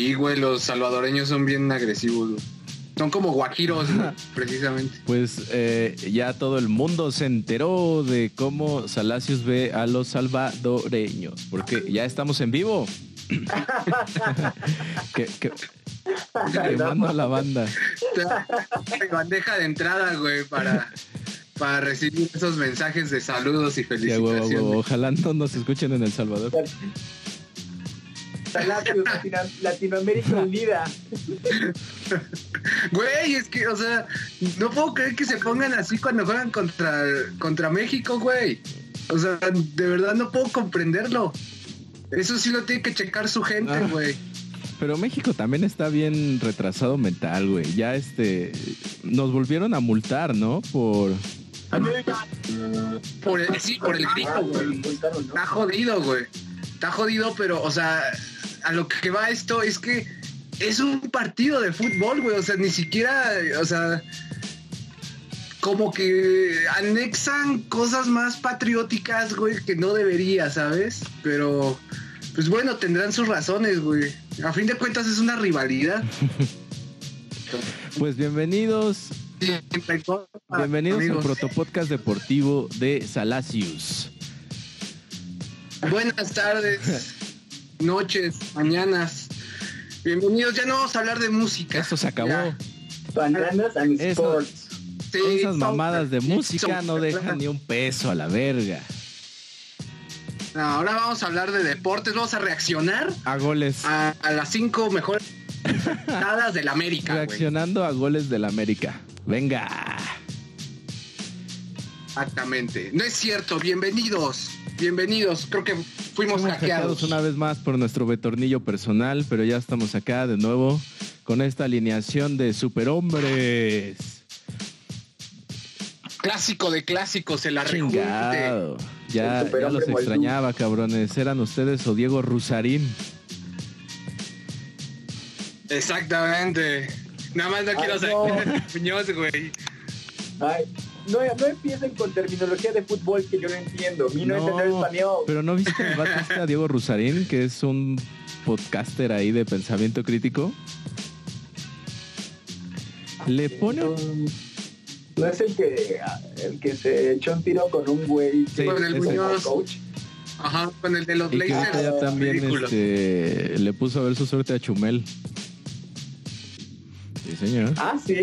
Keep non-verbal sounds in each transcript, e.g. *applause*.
Sí, güey, los salvadoreños son bien agresivos. güey. Son como guajiros, *laughs* precisamente. Pues eh, ya todo el mundo se enteró de cómo Salacios ve a los salvadoreños, porque ya estamos en vivo. *laughs* que, que, quemando a la banda. Bandeja de entrada, güey, para, para recibir esos mensajes de saludos y huevo, felicitaciones. huevo. Ojalá no nos escuchen en El Salvador. Latino- Latinoamérica Unida. *laughs* Güey, es que, o sea, no puedo creer que se pongan así cuando juegan contra, contra México, güey. O sea, de verdad no puedo comprenderlo. Eso sí lo tiene que checar su gente, Ah. güey. Pero México también está bien retrasado mental, güey. Ya este. Nos volvieron a multar, ¿no? Por. Por el, sí, por el grito, güey. Está jodido, güey. Está jodido, pero, o sea, a lo que va esto es que es un partido de fútbol, güey. O sea, ni siquiera, o sea, como que anexan cosas más patrióticas, güey, que no debería, ¿sabes? Pero, pues bueno, tendrán sus razones, güey. A fin de cuentas es una rivalidad. *laughs* Pues bienvenidos. Bienvenidos al Amigos. Protopodcast Deportivo de Salacius. Buenas tardes, *laughs* noches, mañanas. Bienvenidos. Ya no vamos a hablar de música. Esto se acabó. Bananas and Eso- Sports. Sí, Esas mamadas de música son- no dejan ni un peso a la verga. No, ahora vamos a hablar de deportes. Vamos a reaccionar A goles. a, a las cinco mejores dadas del América. Reaccionando a goles del América. Venga. Exactamente. No es cierto. Bienvenidos. Bienvenidos. Creo que fuimos, hackeados. hackeados una vez más por nuestro betornillo personal, pero ya estamos acá de nuevo con esta alineación de superhombres. Clásico de clásicos, el. Chingado. Ya, El ya los extrañaba, cabrones. ¿Eran ustedes o Diego Rusarín? Exactamente. Nada más no Ay, quiero no. Muñoz, *laughs* güey. Ay, no, no empiecen con terminología de fútbol que yo no entiendo. Mi no, entender español. pero ¿no viste el vato este a Diego Rusarín, que es un podcaster ahí de pensamiento crítico? Le pone un- No es el que, el que se echó un tiro con un güey. Sí, Con el. Muñoz. coach. Ajá, con el de los Y que Blazers. ya también este, le puso a ver su suerte a Chumel. Sí, señor. Ah, sí.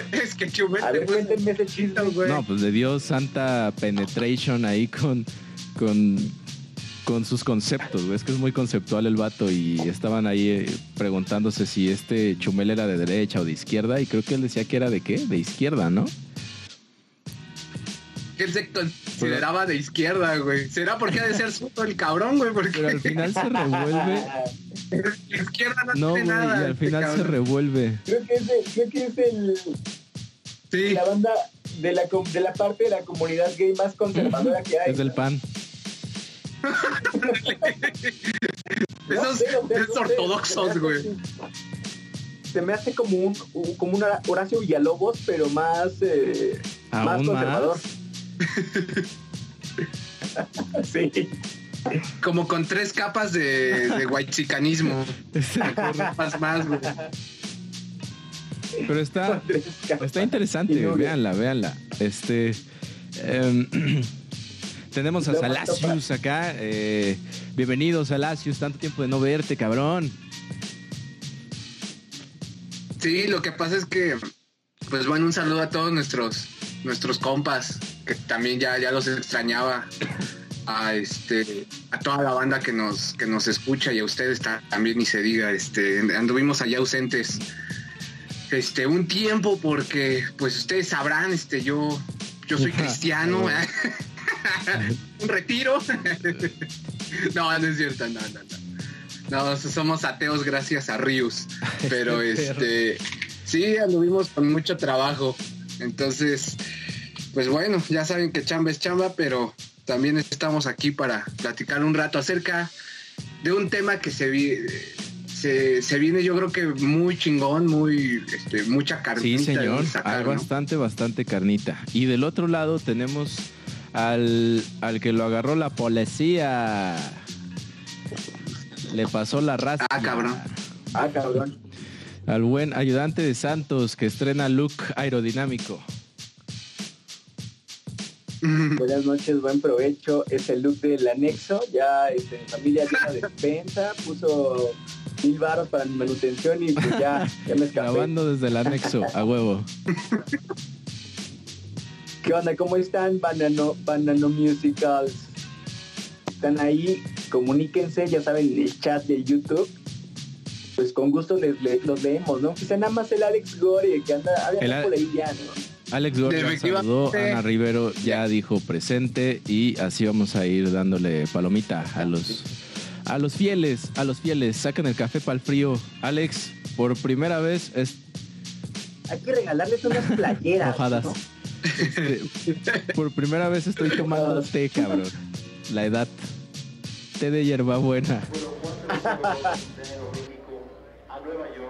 *laughs* Es que Chumel A ver, puso cuéntenme ese chisme. güey. No, pues le dio santa penetration ahí con, con, con sus conceptos, güey. Es que es muy conceptual el vato y estaban ahí eh, preguntándose si este Chumel era de derecha o de izquierda y creo que él decía que era de qué, de izquierda, ¿no? que él se consideraba de izquierda, güey. ¿Será porque ha de ser *laughs* el cabrón, güey? Porque Pero al final se revuelve. *laughs* la izquierda no, No, güey, tiene y nada. al este final se cabrón. revuelve. Creo que es, de- creo que es el, Sí, la banda de la, de la parte de la comunidad gay más conservadora que hay. Es del pan. *laughs* esos, sé, o sea, esos no sé, ortodoxos, se me güey. Se me hace como un, un- como una Horacio Villalobos, pero más, eh, más conservador. *laughs* sí. Como con tres capas de, de whitezicanismo. Más, más, güey. Pero está, Está interesante, luego- véanla, véanla. Este. em, *clears throat* tenemos a Salacius acá. eh, bienvenido, Salacius. Tanto tiempo de no verte, cabrón. Sí, lo que pasa es que, pues bueno, un saludo a todos nuestros, nuestros compas, que también ya, ya los extrañaba. A este, a toda la banda que nos, que nos escucha y a ustedes ta- también ni se diga, este, anduvimos allá ausentes este un tiempo porque pues ustedes sabrán, este, yo, yo soy *laughs* cristiano, *laughs* un retiro. *laughs* no, no es cierto, no, no, no. No, somos ateos gracias a Rius. Pero este sí anduvimos con mucho trabajo. Entonces, pues bueno, ya saben que chamba es chamba, pero también estamos aquí para platicar un rato acerca de un tema que se vi- se, se viene yo creo que muy chingón, muy este, mucha carnita. Sí, señor. sacar, Hay ¿no? bastante, bastante carnita. Y del otro lado tenemos al, al que lo agarró la policía. Le pasó la raza. Ah, cabrón. Ah, cabrón. Al buen ayudante de Santos que estrena look aerodinámico. Buenas noches, buen provecho. Es el look del anexo. Ya este, familia tiene despensa, puso mil baros para mi manutención y pues ya, *laughs* ya me escapé. Grabando desde el anexo, a huevo. ¿Qué onda? ¿Cómo están, Banano, Banano Musicals? Están ahí, comuníquense, ya saben, en el chat de YouTube. Pues con gusto les, los leemos, ¿no? Quizá nada más el Alex Gore, que anda, anda por ahí ya, ¿no? Alex Gorka saludó, Ana Rivero ya dijo presente y así vamos a ir dándole palomita a los a los fieles, a los fieles, sacan el café para el frío. Alex, por primera vez es hay que regalarles unas playeras. Este, por primera vez estoy tomando té, cabrón. La edad. Té de hierbabuena. *laughs* a Nueva York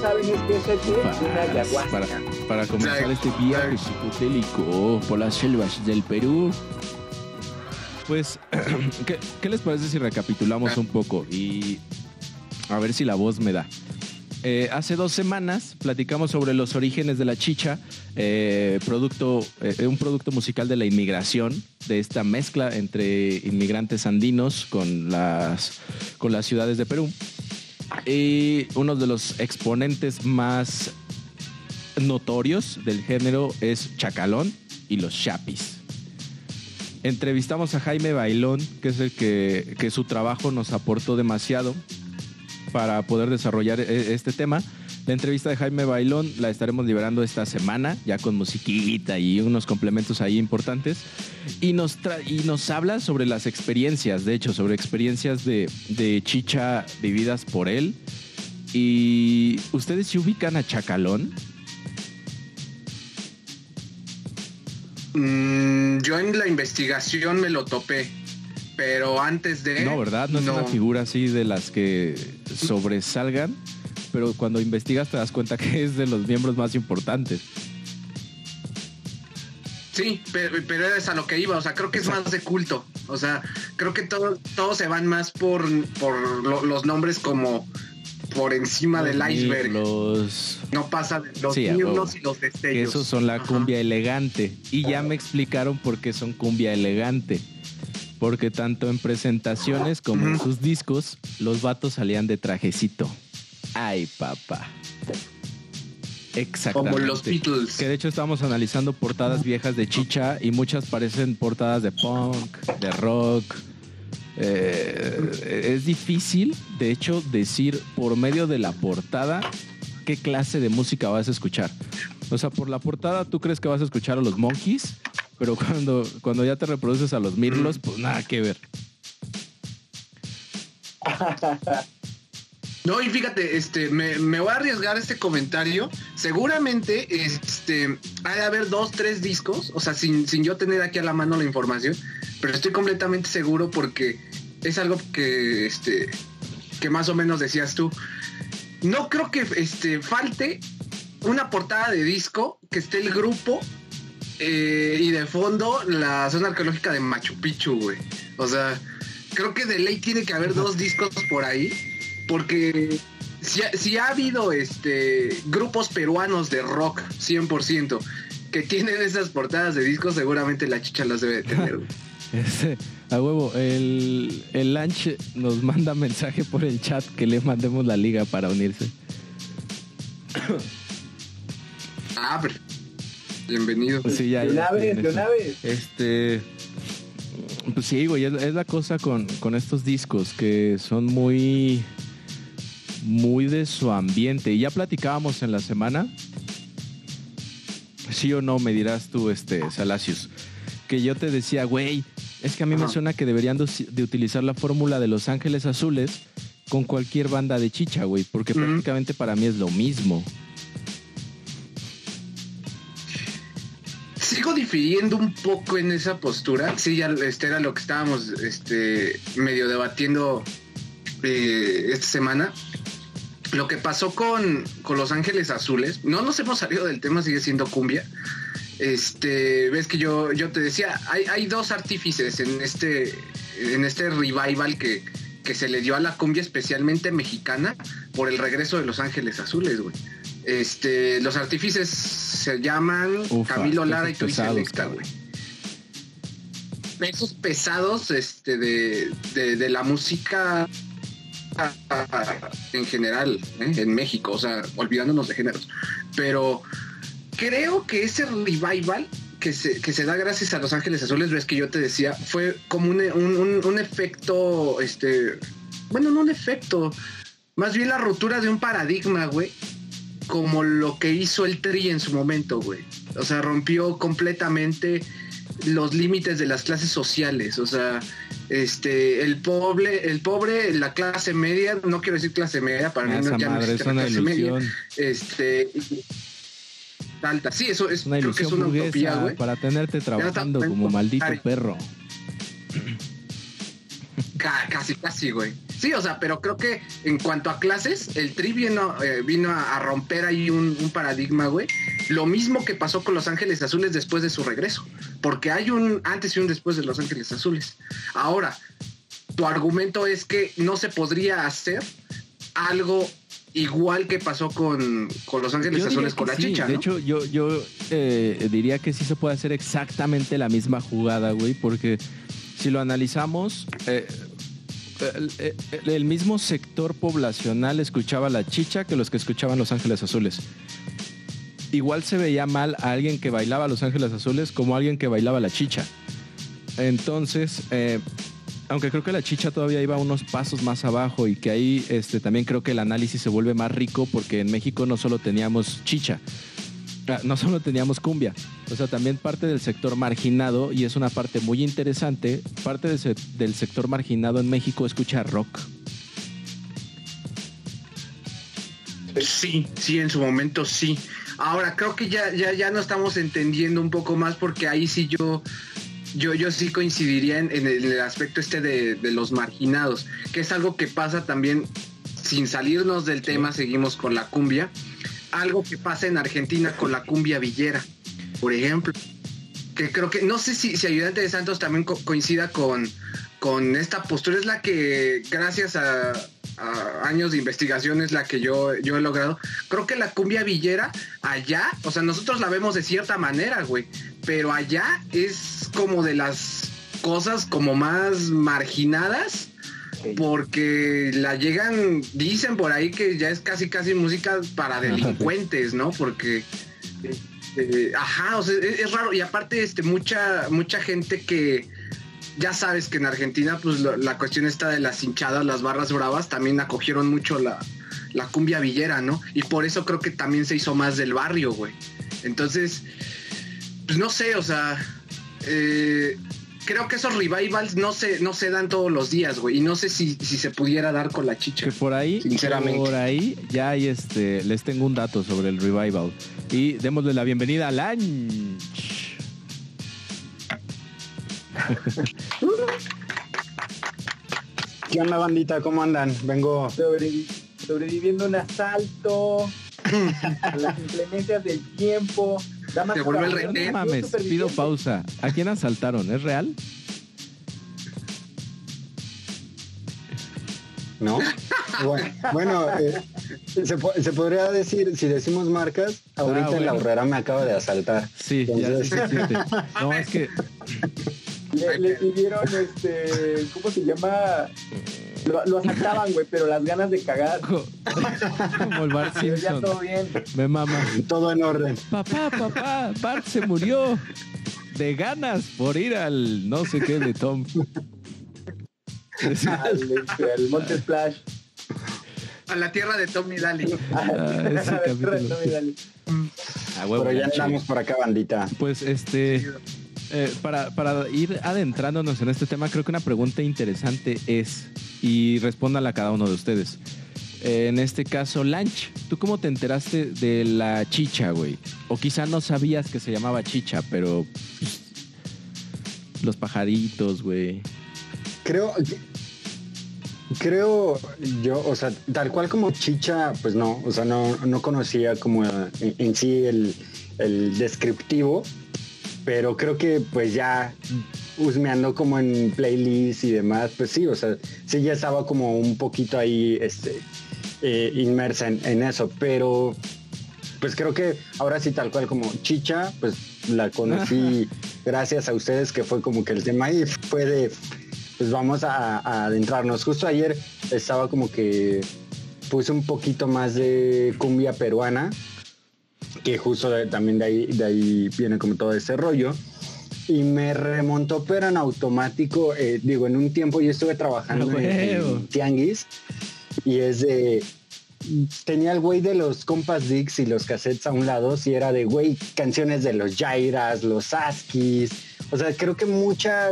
saben es que ese es una ayahuasca. Para, para comenzar este viaje psicotélico por las selvas del Perú. Pues, *clears throat* ¿qué, les parece si recapitulamos un poco y a ver si la voz me da? Eh, hace dos semanas platicamos sobre los orígenes de la chicha, eh, producto, eh, un producto musical de la inmigración, de esta mezcla entre inmigrantes andinos con las, con las ciudades de Perú. Y uno de los exponentes más notorios del género es Chacalón y los Chapis. Entrevistamos a Jaime Bailón, que es el que, que su trabajo nos aportó demasiado para poder desarrollar e, este tema. La entrevista de Jaime Bailón la estaremos liberando esta semana, ya con musiquita y unos complementos ahí importantes. Y nos, y nos habla sobre las experiencias, de hecho, sobre experiencias de, de chicha vividas por él. ¿Y ustedes se ubican a Chacalón? Mm, yo en la investigación me lo topé, pero antes de... No, ¿verdad? No es una figura así de las que sobresalgan pero cuando investigas te das cuenta *laughs* que es de los miembros más importantes. Sí, pero, pero es a lo que iba, o sea, creo que es más de culto. O sea, creo que todos todo se van más por, por los nombres como por encima del iceberg. Los... No pasa de los sí, y los destellos. Esos son la cumbia elegante. Y ya me explicaron por qué son cumbia elegante. Porque tanto en presentaciones como en sus discos, los vatos salían de trajecito. Ay, papá. Exactamente. Como los Beatles. Que de hecho estamos analizando portadas viejas de chicha y muchas parecen portadas de punk, de rock. Eh, es difícil, de hecho, decir por medio de la portada qué clase de música vas a escuchar. O sea, por la portada tú crees que vas a escuchar a los Monkeys, pero cuando, cuando ya te reproduces a los Mirlos, pues nada que ver. *laughs* No, y fíjate, este, me, voy a arriesgar este comentario. Seguramente, este, ha de haber dos, tres discos, o sea, sin, sin yo tener aquí a la mano la información, pero estoy completamente seguro porque es algo que, este, que más o menos decías tú. No creo que este, falte una portada de disco que esté el grupo eh, y de fondo la zona arqueológica de Machu Picchu, güey. O sea, creo que de ley tiene que haber dos discos por ahí porque si, ha habido este grupos peruanos de rock 100% que tienen esas portadas de discos, seguramente la chicha las debe de tener. *laughs* Este, a huevo, el, el Lunch nos manda mensaje por el chat que le mandemos la liga para unirse. *coughs* ah, pero bienvenido. Sí, ya, de una vez, de una vez. Este, pues sí, güey, es, es la cosa con, con estos discos que son muy muy de su ambiente. Y ya platicábamos en la semana, sí o no, me dirás tú, este, Salacius, que yo te decía, güey, es que a mí me suena que deberían de, utilizar la fórmula de Los Ángeles Azules con cualquier banda de chicha, güey, porque prácticamente para mí es lo mismo. Sigo difiriendo un poco en esa postura. Sí, ya este era lo que estábamos este, medio debatiendo eh, esta semana lo que pasó con, Los Ángeles Azules, no nos hemos salido del tema, sigue siendo cumbia. Este, ves que yo, yo te decía, hay, hay dos artífices en este, en este revival que, que se le dio a la cumbia, especialmente mexicana, por el regreso de Los Ángeles Azules, güey. Este, los artífices se llaman Camilo Lara y Tui Selecta, güey. Esos pesados este, de, de, de la música en general ¿eh? en México, o sea, olvidándonos de géneros. Pero creo que ese revival que se, que se da gracias a Los Ángeles Azules, ves que yo te decía, fue como un, un, efecto, este, bueno, no un efecto, más bien la ruptura de un paradigma, güey, como lo que hizo el Tri en su momento, güey. O sea, rompió completamente los límites de las clases sociales, o sea, este, el pobre, el pobre, la clase media, no quiero decir clase media, para mí no, ya no existe la clase media, este, alta, sí, eso es, una creo que es una utopía, güey. Para tenerte trabajando como maldito perro. Casi, casi, güey. Sí, o sea, pero creo que en cuanto a clases, el Tri vino, eh, vino a, romper ahí un, paradigma, güey. Lo mismo que pasó con Los Ángeles Azules después de su regreso. Porque hay un antes y un después de Los Ángeles Azules. Ahora, tu argumento es que no se podría hacer algo igual que pasó con, Los Ángeles Azules con la chicha. De hecho, yo, yo eh, diría que sí se puede hacer exactamente la misma jugada, güey, porque si lo analizamos, eh, el, mismo sector poblacional escuchaba la chicha que los que escuchaban Los Ángeles Azules. Igual se veía mal a alguien que bailaba Los Ángeles Azules como a alguien que bailaba la chicha. Entonces, eh, aunque creo que la chicha todavía iba unos pasos más abajo y que ahí este, también creo que el análisis se vuelve más rico porque en México no solo teníamos chicha, no solo teníamos cumbia, o sea, también parte del sector marginado, y es una parte muy interesante, parte del, sector marginado en México escucha rock. Sí, sí, en su momento sí. Ahora creo que ya, ya, ya no estamos entendiendo un poco más porque ahí sí yo, yo, yo sí coincidiría en, el, aspecto este de, de, los marginados, que es algo que pasa también sin salirnos del tema, seguimos con la cumbia algo que pasa en Argentina con la cumbia villera, por ejemplo. Que creo que, no sé si, si Ayudante de Santos también coincida con, con esta postura, es la que, gracias a, años de investigación, es la que yo, yo he logrado. Creo que la cumbia villera allá, o sea, nosotros la vemos de cierta manera, güey, pero allá es como de las cosas como más marginadas porque la llegan, dicen por ahí que ya es casi casi música para delincuentes, ¿no? Porque eh, ajá, o sea, es, raro y aparte este mucha mucha gente que ya sabes que en Argentina pues la cuestión está de las hinchadas, las barras bravas también acogieron mucho la, la cumbia villera, ¿no? Y por eso creo que también se hizo más del barrio, güey. Entonces, pues no sé, o sea, eh, creo que esos revivals no se, no se dan todos los días, güey. Y no sé si, si se pudiera dar con la chicha. Que por ahí, Sinceramente. por ahí ya hay este, les tengo un dato sobre el revival. Y démosle la bienvenida a Lunch. *laughs* ¿Qué onda, bandita? ¿Cómo andan? Vengo. Sobrevi- sobreviviendo un asalto, *laughs* a las inclemencias del tiempo. Damas Se volvió el rehén. No mames, pido pausa. ¿A quién asaltaron? ¿Es real? ¿No? Bueno, bueno, eh, se, po- se podría decir, si decimos marcas, ahorita Ah, bueno. la horrera me acaba de asaltar. Sí, ya sí, Entonces- sí, sí. *laughs* No, es que Le, le pidieron, este, ¿cómo se llama? Lo, lo asaltaban, güey, pero las ganas de cagar. *laughs* como el Bart Pero ya todo bien. Me mama. Todo en orden. Papá, papá, Bart se murió de ganas por ir al no sé qué de Tom. *laughs* Al, este, al Monte Splash. A la tierra de Tommy Daly. *laughs* Ah, ese capítulo. dale, dale. Ah, huevo, Pero ya andamos por acá, bandita. Pues este, eh, para, para ir adentrándonos en este tema, creo que una pregunta interesante es, y respóndala a cada uno de ustedes. Eh, en este caso, Lanch, ¿tú cómo te enteraste de la chicha, güey? O quizá no sabías que se llamaba chicha, pero pues, los pajaritos, güey. Creo, creo yo, o sea, tal cual como chicha, pues no, o sea, no, no conocía como en, en sí el, el descriptivo, pero creo que pues ya husmeando como en playlists y demás, pues sí, o sea, sí ya estaba como un poquito ahí, este, eh, inmersa en, en eso, pero pues creo que ahora sí tal cual como chicha, pues la conocí gracias a ustedes que fue como que el tema y fue de pues vamos a, a adentrarnos. Justo ayer estaba como que puse un poquito más de cumbia peruana, que justo de- también de ahí, de ahí viene como todo ese rollo. Y me remontó, pero en automático, eh, digo, en un tiempo yo estuve trabajando en, Huevo. en Tianguis y es de... Tenía el güey de los compas Dix y los cassettes a un lado, y era de, güey, canciones de los Jairas, los Askis. O sea, creo que mucha,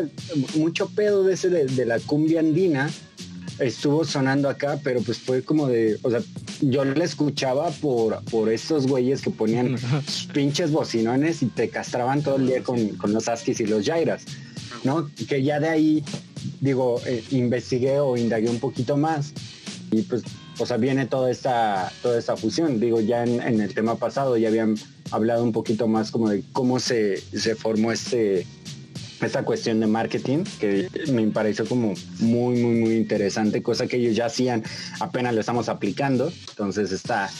mucho pedo de ese de, de la cumbia andina estuvo sonando acá, pero pues fue como de, o sea, yo la escuchaba por, por estos güeyes que ponían *laughs* pinches bocinones y te castraban todo el día con, con los Askis y los Jairas, ¿no? Que ya de ahí, digo, eh, investigué o indagué un poquito más y pues, o sea, viene toda esta, toda esta fusión. Digo, ya en, en el tema pasado ya habían hablado un poquito más como de cómo se, se formó este, esta cuestión de marketing que me pareció como muy, muy, muy interesante, cosa que ellos ya hacían, apenas lo estamos aplicando, entonces está,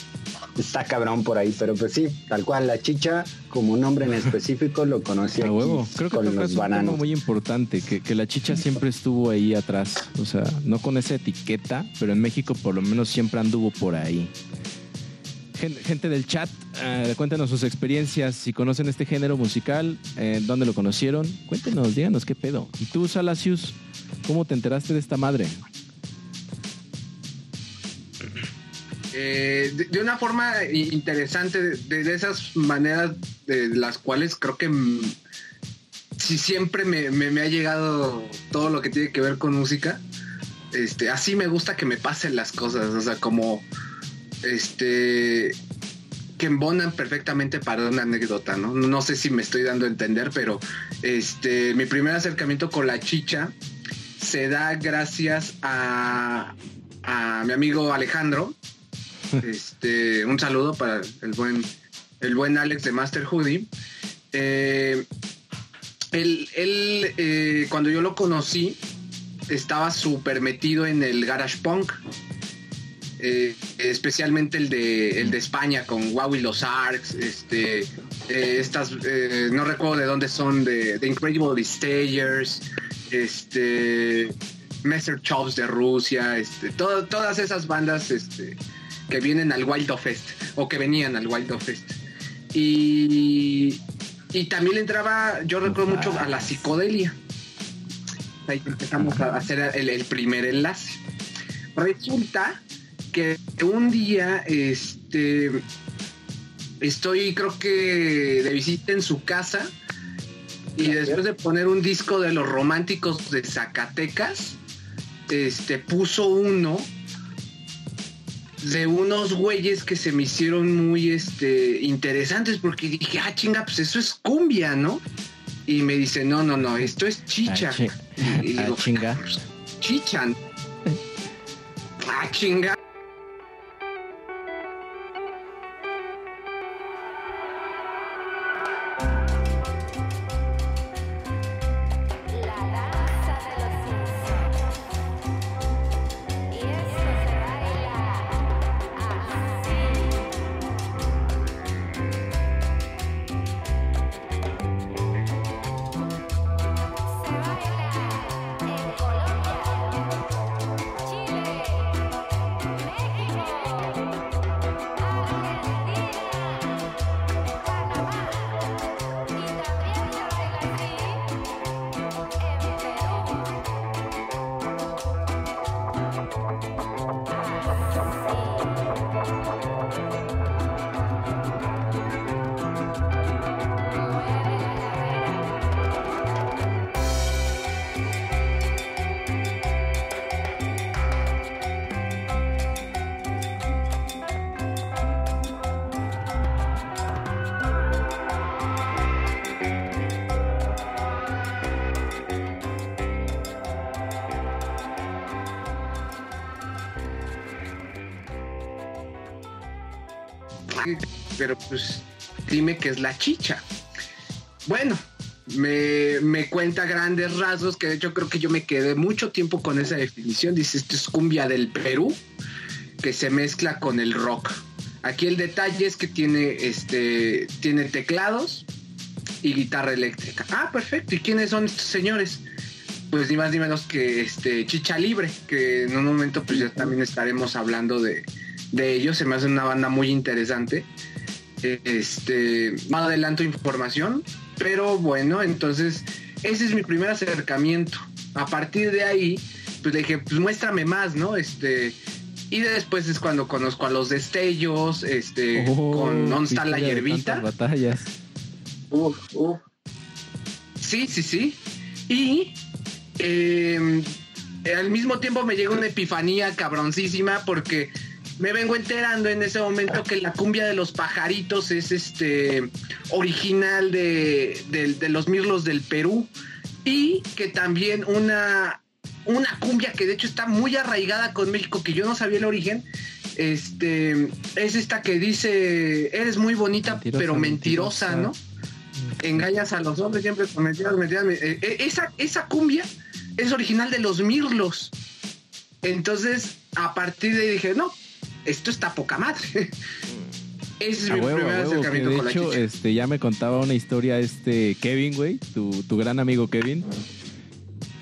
está cabrón por ahí, pero pues sí, tal cual, la chicha como nombre en *laughs* específico lo conocí A aquí huevo. Creo que con los un tema bananos. muy importante, que, que la chicha siempre estuvo ahí atrás. O sea, no con esa etiqueta, pero en México por lo menos siempre anduvo por ahí. Gen- Gente del chat, eh, cuéntenos sus experiencias, si conocen este género musical, eh, dónde lo conocieron, cuéntenos, díganos qué pedo. Y tú, Salasius, ¿cómo te enteraste de esta madre? Eh, de, una forma interesante, de, esas maneras de las cuales creo que sí siempre me ha llegado todo lo que tiene que ver con música. Este, así me gusta que me pasen las cosas, o sea, como este que embonan perfectamente para una anécdota, ¿no? No sé si me estoy dando a entender, pero este mi primer acercamiento con la chicha se da gracias a, a mi amigo Alejandro. *laughs* Este, un saludo para el buen, el buen Alex de Master Hoodie. Eh, él, él, eh, cuando yo lo conocí, estaba súper metido en el garage punk. Eh, especialmente el de, el de España con Wow y los Arcs, este, eh, estas, eh, no recuerdo de dónde son, de, de Incredible Stagers, este, Master Chops de Rusia, este, todas esas bandas este, que vienen al Wild of Fest o que venían al Wild of Fest. Y, y también entraba, yo recuerdo mucho a la psicodelia. Ahí empezamos a hacer el primer enlace. Resulta que un día este, estoy, creo que de visita en su casa Y después de poner un disco de los románticos de Zacatecas, este puso uno de unos güeyes que se me hicieron muy este interesantes porque dije, ah, chinga, pues eso es cumbia, ¿no? Y me dice, no, no, no, esto es chicha. Ah, chi- y, y *laughs* ah, digo, chinga. "Pues, chicha. ¿no?". *laughs* ah, chinga. Pero pues dime que es la chicha. Bueno, me, me cuenta grandes rasgos que de hecho creo que yo me quedé mucho tiempo con esa definición. Dice, esto es cumbia del Perú que se mezcla con el rock. Aquí el detalle es que tiene, este, tiene teclados y guitarra eléctrica. Ah, perfecto. ¿Y quiénes son estos señores? Pues ni más ni menos que este Chicha Libre, que en un momento pues ya también estaremos hablando de, de ellos. Se me hace una banda muy interesante. Este, no adelanto información, pero bueno, entonces ese es mi primer acercamiento. A partir de ahí, pues le dije, pues muéstrame más, ¿no? Este, y después es cuando conozco a los destellos, este, Oh, con ¿Dónde está la hierbita? batallas. Uf, uf. Sí, sí, sí. Y eh, al mismo tiempo me llega una epifanía cabroncísima porque me vengo enterando en ese momento que la cumbia de los pajaritos es este original de, de- de los mirlos del Perú y que también una, una cumbia que de hecho está muy arraigada con México, que yo no sabía el origen. Este es esta que dice eres muy bonita, Mentirosa, pero mentirosa, mentirosa. ¿no? engañas a los hombres siempre con mentiras, mentiras. eh, eh, esa, esa cumbia es original de los Mirlos. Entonces, a partir de ahí dije, no, esto está poca madre. Ese es A mi huevo, primer a huevo, que acercamiento de con la hecho, chicha. este, ya me contaba una historia este Kevin, güey, tu, tu gran amigo Kevin,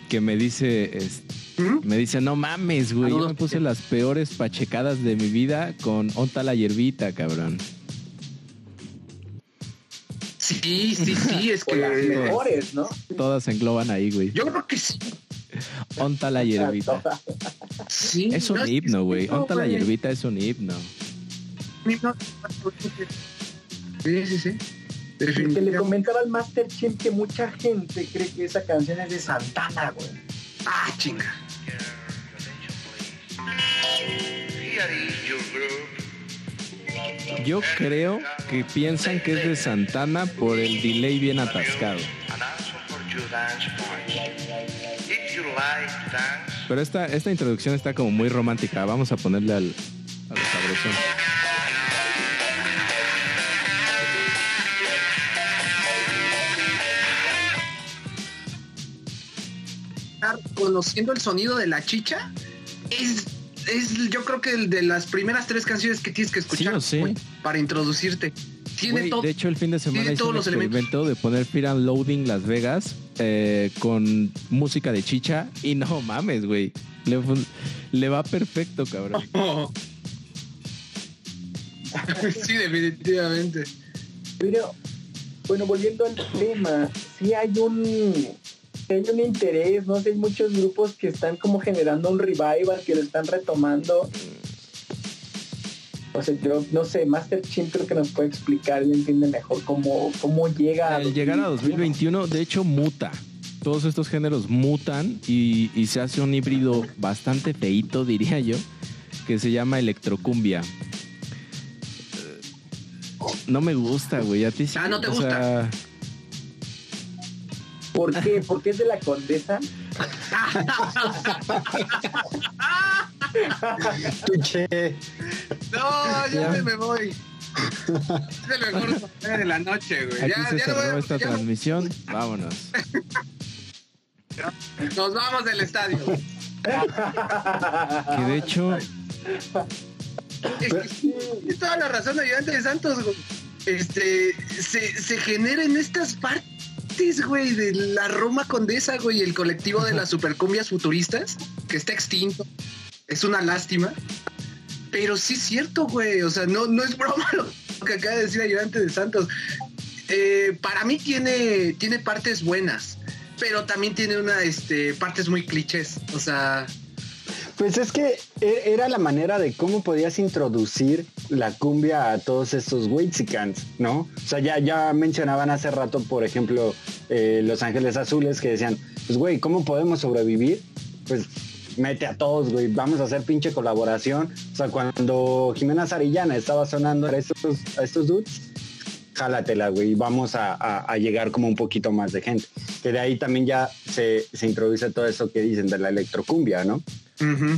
que me dice, este, ¿Mm? me dice, no mames, güey, yo me puse las peores pachecadas de mi vida con Onta la hierbita, cabrón. Sí, sí, sí, es O las que mejores, ¿no? Todas se engloban ahí, güey. yo creo que sí. *laughs* Onta la hierbita. sí Es un no, himno, güey. Onta la hierbita es un himno. Sí, sí, sí. Que le comentaba al Master Chief que mucha gente cree que esa canción es de Santana, güey. Ah, chinga. Yo creo que piensan que es de Santana por el delay bien atascado. Pero esta, esta introducción está como muy romántica. Vamos a ponerle al, a lo sabrosón. estar conociendo el sonido de la chicha es, es yo creo que el de las primeras tres canciones que tienes que escuchar sí. para introducirte. Tiene Güey, todo. de hecho, el fin de semana hice todos un los elementos. de poner Fear and Loading Las Vegas eh, con música de chicha y no mames, güey. Le, le va perfecto, cabrón. *laughs* sí, definitivamente. Pero, bueno, volviendo al tema, sí hay un, hay un interés, ¿no? Sí hay muchos grupos que están como generando un revival, que lo están retomando. O sea, yo no sé, Master Chin creo que nos puede explicar y entiende mejor cómo, cómo llega Al llegar a 2021, de hecho, muta. Todos estos géneros mutan y, y se hace un híbrido bastante feito, diría yo, que se llama electrocumbia. No me gusta, güey. A ti sí. Ah, ¿no te o gusta? sea, ¿Por qué? ¿Por qué es de la condesa? *laughs* No, ya Ya. me, me voy. Es el mejor café de la noche, güey. aquí Ya, se ya no cerró voy- esta ya transmisión. *laughs* Vámonos. nos vamos del estadio. Que de hecho, Es toda la razón, ayudante de Santos, güey. Este, se, se genera en estas partes, güey, de la Roma Condesa, güey, el colectivo de las supercumbias futuristas, que está extinto. Es una lástima. Pero sí es cierto, güey. O sea, no, no es broma *laughs* lo que acaba de decir ayudante de Santos. Eh, para mí tiene, tiene partes buenas, pero también tiene una, este, partes muy clichés. O sea, Pues es que e- era la manera de cómo podías introducir la cumbia a todos estos Wixicans, ¿no? O sea, ya, ya mencionaban hace rato, por ejemplo, eh, Los Ángeles Azules, que decían, pues güey, ¿cómo podemos sobrevivir? Pues mete a todos, güey, vamos a hacer pinche colaboración. O sea, cuando Jimena Sarillana estaba sonando a estos, a estos dudes, jálatela, güey, y vamos a, a- a llegar como un poquito más de gente. Que de ahí también ya se, se introduce todo eso que dicen de la electrocumbia, ¿no?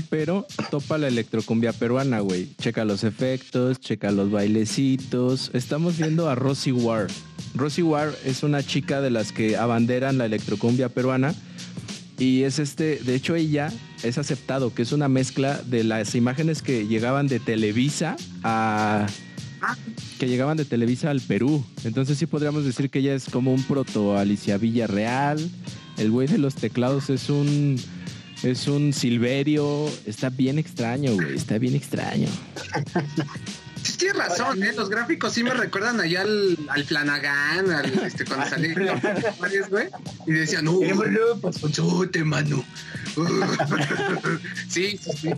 pero topa la electrocumbia peruana, güey. Checa los efectos, checa los bailecitos. Estamos viendo a Rosy War. Rosy War es una chica de las que abanderan la electrocumbia peruana. Y es este, de hecho ella es aceptado que es una mezcla de las imágenes que llegaban de Televisa a que llegaban de Televisa al Perú. Entonces sí podríamos decir que ella es como un proto Alicia Villarreal. El güey de los teclados es un es un Silverio. Está bien extraño, güey. Está bien extraño. *laughs* Sí, tienes razón, ¿eh? Los gráficos sí me recuerdan allá al, al Flanagan, al, este, cuando salí güey. Y decían, no, chute, mano. *laughs* sí, sí, sí.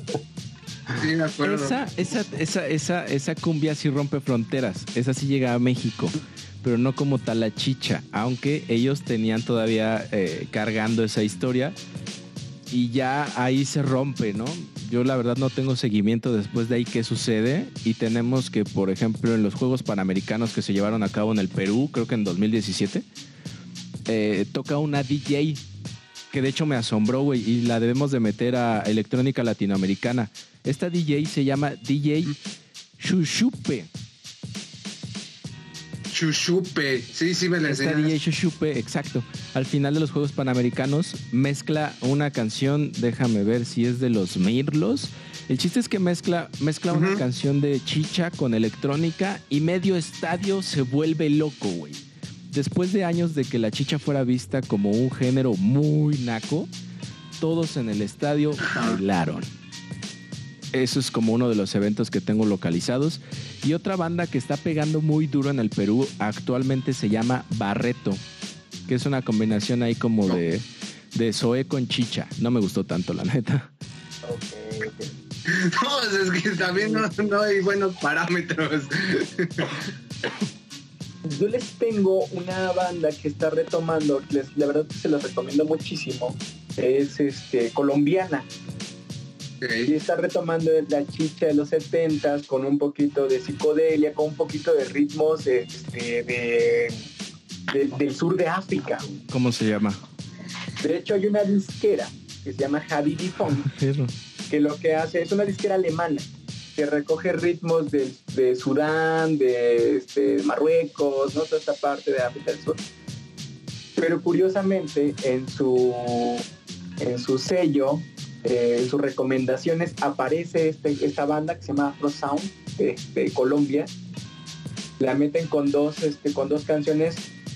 Sí, me acuerdo. Esa, esa, esa, esa, esa cumbia sí rompe fronteras. Esa sí llega a México. Pero no como tal la chicha. Aunque ellos tenían todavía eh, cargando esa historia. Y ya ahí se rompe, ¿no? Yo la verdad no tengo seguimiento después de ahí qué sucede. Y tenemos que, por ejemplo, en los Juegos Panamericanos que se llevaron a cabo en el Perú, creo que en 2017, eh, toca una DJ que de hecho me asombró, güey, y la debemos de meter a electrónica latinoamericana. Esta DJ se llama DJ Shushupe. Chuchupe. Sí, sí me la enseñaron. DJ Shushupe, exacto. Al final de los Juegos Panamericanos mezcla una canción, déjame ver si es de los Mirlos. El chiste es que mezcla, mezcla una canción de chicha con electrónica y medio estadio se vuelve loco, güey. Después de años de que la chicha fuera vista como un género muy naco, todos en el estadio bailaron. Eso es como uno de los eventos que tengo localizados. Y otra banda que está pegando muy duro en el Perú actualmente se llama Barreto, que es una combinación ahí como de, de Zoé con chicha. No me gustó tanto, la neta. Ok, ok. *laughs* No, pues es que también no, no hay buenos parámetros. *laughs* Yo les tengo una banda que está retomando, les, la verdad que se los recomiendo muchísimo. Es este colombiana y está retomando la chicha de los 70 con un poquito de psicodelia, con un poquito de ritmos este, de, de- del sur de África. ¿Cómo se llama? De hecho, hay una disquera que se llama Habibi Funk, que lo que hace es una disquera alemana que recoge ritmos de, de Sudán, de este, Marruecos, ¿no? toda esta parte de África del Sur. Pero curiosamente, en su, en su sello, eh, en sus recomendaciones, aparece este, esta banda que se llama Afro Sound de, de Colombia. La meten con dos, este, con dos canciones,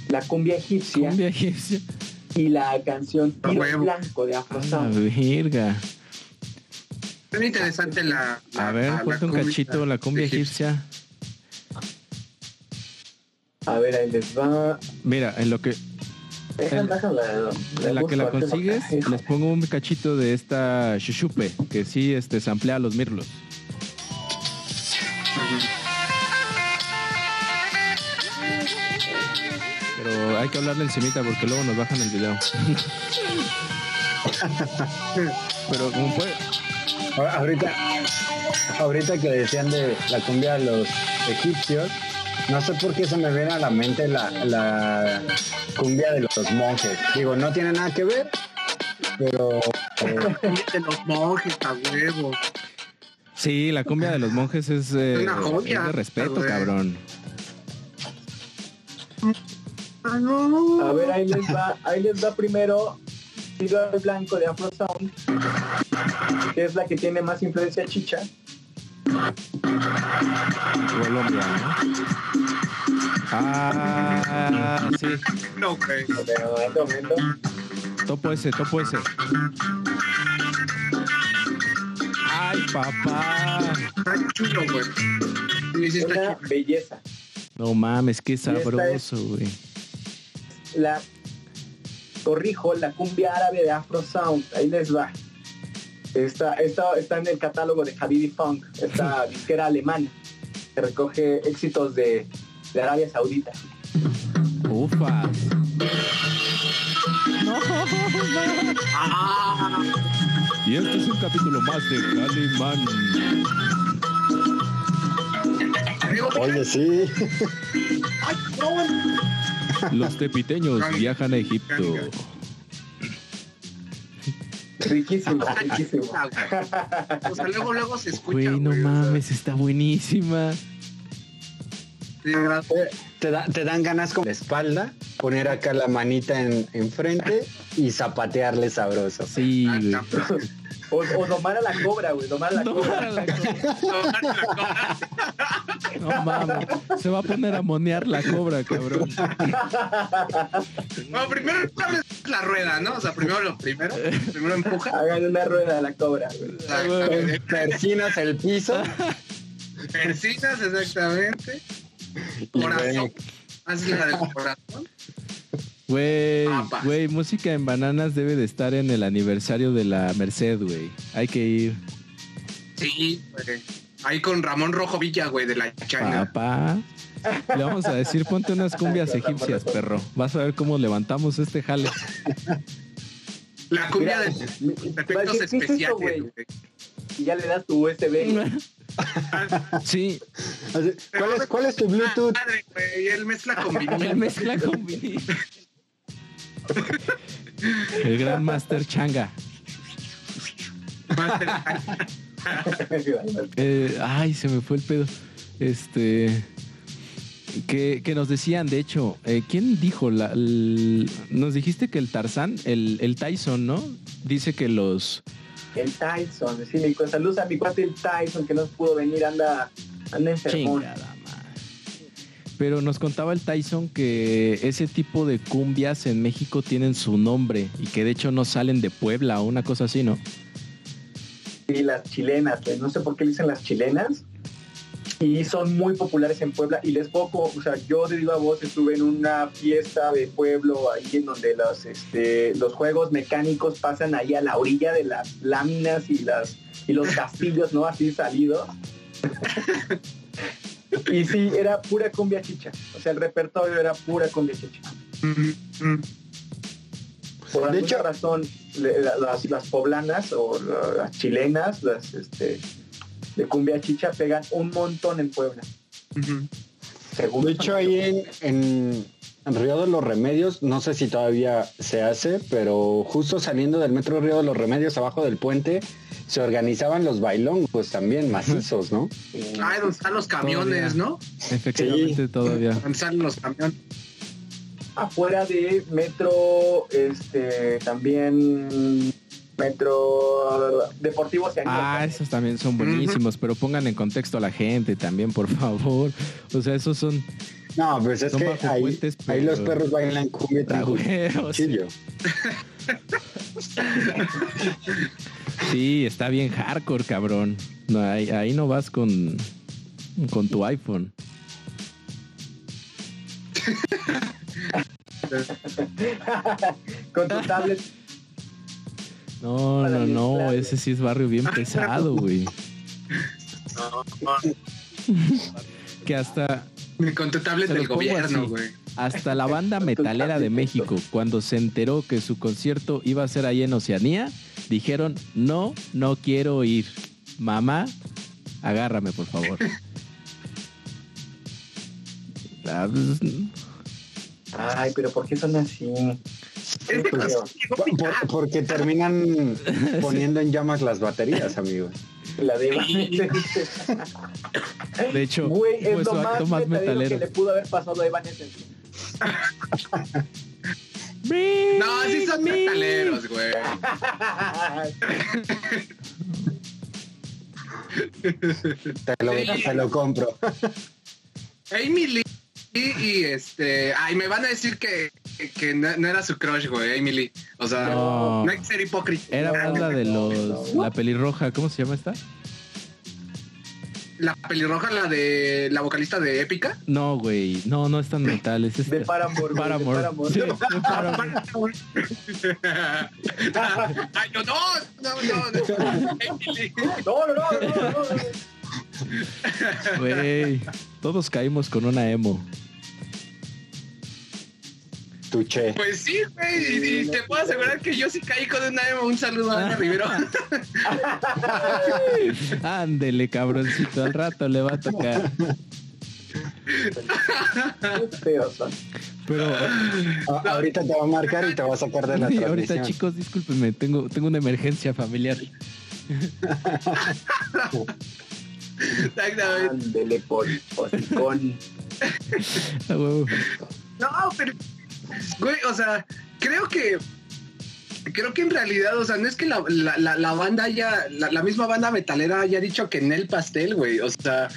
la cumbia egipcia Cumbia egipcia. y la canción A Tiro huevo. Blanco de Afro A la Sound. virga. Es interesante la. la- A ver, cuenta un cachito la cumbia egipcia. A ver, ahí les va. Mira, en lo que En la que la consigues, les pongo un cachito de esta shushupe, que sí este, samplea a los mirlos. Pero hay que hablarle encimita porque luego nos bajan el video. *laughs* Pero como puede... Ahorita, ahorita que decían de la cumbia de los egipcios, no sé por qué se me viene a la mente la, la cumbia de los monjes. Digo, no tiene nada que ver, pero eh, *laughs* De los monjes, a huevo. Sí, la cumbia de los monjes es, eh, Una joya, es de respeto, cabrón. A ver, ahí les va, ahí les va primero Tiro al Blanco de Afro Sound, que es la que tiene más influencia chicha. Colombia, ¿no? Ah, sí. No, momento. Topo ese, topo ese. Ay, papá. Está chulo, güey. Sí, sí está Una chulo. belleza. No mames, qué sabroso, güey. La, corrijo, la cumbia árabe de Afro Sound. Ahí les va. Esta, esta está en el catálogo de Habibi Funk, esta *laughs* disquera alemana que recoge éxitos de, de Arabia Saudita. Ufas. No, *laughs* no. Ah, Y este es un capítulo más de Calimán. oye, sí. Los tepiteños viajan a Egipto. Riquísimo, riquísimo. O sea, luego, luego se escucha. Güey, no güey, o sea, mames, está buenísima. verdad. Te, da- te dan ganas con la espalda, poner acá la manita en, enfrente y zapatearle sabroso. Sí, güey. O, o domar a la cobra, güey, domar a la No, cobra. la cobra. No mames, se va a poner a monear la cobra, cabrón. Bueno, primero la rueda, ¿no? O sea, primero lo primero. Primero empuja. Hagan una rueda a la cobra, güey. Persinas el piso Persinas, exactamente. y Corazón. ven. Haces la del corazón. Güey, güey, música en bananas debe de estar en el aniversario de la Merced, güey. Hay que ir. Sí, güey. Ahí con Ramón Rojo Villa, güey, de la China. Papá. Le vamos a decir, ponte unas cumbias egipcias, perro. Vas a ver cómo levantamos este jale. La cumbia Mira, de mi- efectos ¿qué es esto, especiales, güey? Y ya le das tu USB. Sí, ¿Cuál es, ¿Cuál es tu Bluetooth? Madre, güey, y él mezcla con *laughs* vinil. él mezcla con vinil. El gran Master Changa. *laughs* Eh, ay, se me fue el pedo. Este. Que, que nos decían, de hecho, eh, ¿quién dijo? La, el- nos dijiste que el Tarzán, el, el Tyson, ¿no? Dice que los. El Tyson, sí, mi con saludos a mi cuate el Tyson que no pudo venir, anda, anda. Chingada madre. Pero nos contaba el Tyson que ese tipo de cumbias en México tienen su nombre y que de hecho no salen de Puebla o una cosa así, ¿no? Sí, las chilenas, no sé por qué le dicen las chilenas. Y son muy populares en Puebla. Y les poco, o sea, yo de viva voz estuve en una fiesta de pueblo ahí en donde los, este, los juegos mecánicos pasan ahí a la orilla de las láminas y las y los castillos, ¿no? Así salidos. *laughs* y sí, era pura cumbia chicha. O sea, el repertorio era pura cumbia chicha. Por De hecho- razón, las, las poblanas o la- las chilenas, las este, de cumbia chicha, pegan un montón en Puebla. Según De hecho, ahí en, en, en Río de los Remedios, no sé si todavía se hace, pero justo saliendo del metro Río de los Remedios, abajo del puente, se organizaban los bailongos también macizos, ¿no? *laughs* Ah, donde están los camiones, Todavía. ¿no? Efectivamente, todavía. Donde salen los camiones. afuera de metro, este, también metro deportivo Oceanía. Ah, esos también son buenísimos, pero pongan en contexto a la gente también, por favor. O sea, esos son No, pues es que ahí, puentes, ahí los perros bailan Ah, *laughs* huevos. cuchillo. *laughs* Sí, está bien hardcore, cabrón. No, ahí, ahí no vas con, con tu iPhone. Con tu tablet. No, no, no, ese sí es barrio bien pesado, güey. No, no. Que hasta, Con tu tablet del gobierno, güey. Hasta la banda metalera de México, cuando se enteró que su concierto iba a ser ahí en Oceanía, dijeron, no, no quiero ir. Mamá, agárrame, por favor. *laughs* Ay, pero ¿por qué son así? Pues, Por- porque terminan *laughs* poniendo en llamas las baterías, amigos. La de de hecho, Güey, es lo más más metalero que le pudo haber pasado a Evanescence. No, sí son metaleros, güey. Te lo, te lo compro. Amy Lee y este. Ay, me van a decir que, que no, no era su crush, güey, Amy Lee. O sea, No. no, hay que ser hipócrita. Era más la de los... La pelirroja, ¿cómo se llama esta? La pelirroja, la de la vocalista de Épica. No, güey. No, no es tan metal. Es. De Paramore. Paramore. Paramore. Sí, de Paramore. Ay, yo, no, no. No, no, no, no, no, no. Güey. Todos caímos con una emo. Tuche. Pues sí, güey. Y, y te puedo asegurar que yo sí caí con una emo. Un saludo a Ana Rivero. *laughs* Ándele, cabroncito. Al rato le va a tocar. Pero A- ahorita te va a marcar y te va a sacar de la sí, transmisión. ahorita, chicos, discúlpenme. Tengo, tengo una emergencia familiar. Exactamente. Ándele huevo. No, pero, güey, o sea, creo que, creo que en realidad, o sea, no es que la, la, la, la banda haya, la, la misma banda metalera haya dicho que en el pastel, güey, o sea,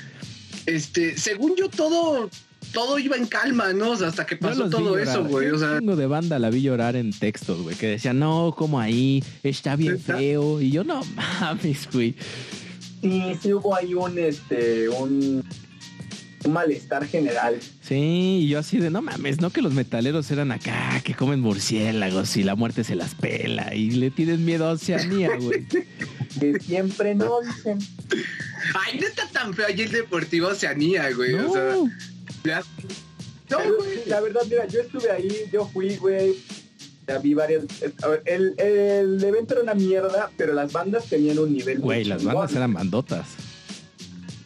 este, según yo todo, todo iba en calma, ¿no? O sea, hasta que pasó todo llorar. eso, güey, o sea, Un de banda la vi llorar en textos, güey, que decían, no, como ahí, está bien ¿Está? feo. Y yo, no mames, güey. Sí, sí hubo ahí un, este, un, un malestar general. Sí, y yo así de, no mames, no que los metaleros eran acá, que comen murciélagos y la muerte se las pela y le tienen miedo a Oceanía, *laughs* güey. Que siempre no, dicen. ay, no está tan feo allí el Deportivo Oceanía, güey, o sea, No, ya- No, güey, la verdad, mira, yo estuve ahí, yo fui, güey. Ya vi varias. a ver, El, el evento era una mierda, pero las bandas tenían un nivel. muy güey, las chingón. bandas eran bandotas.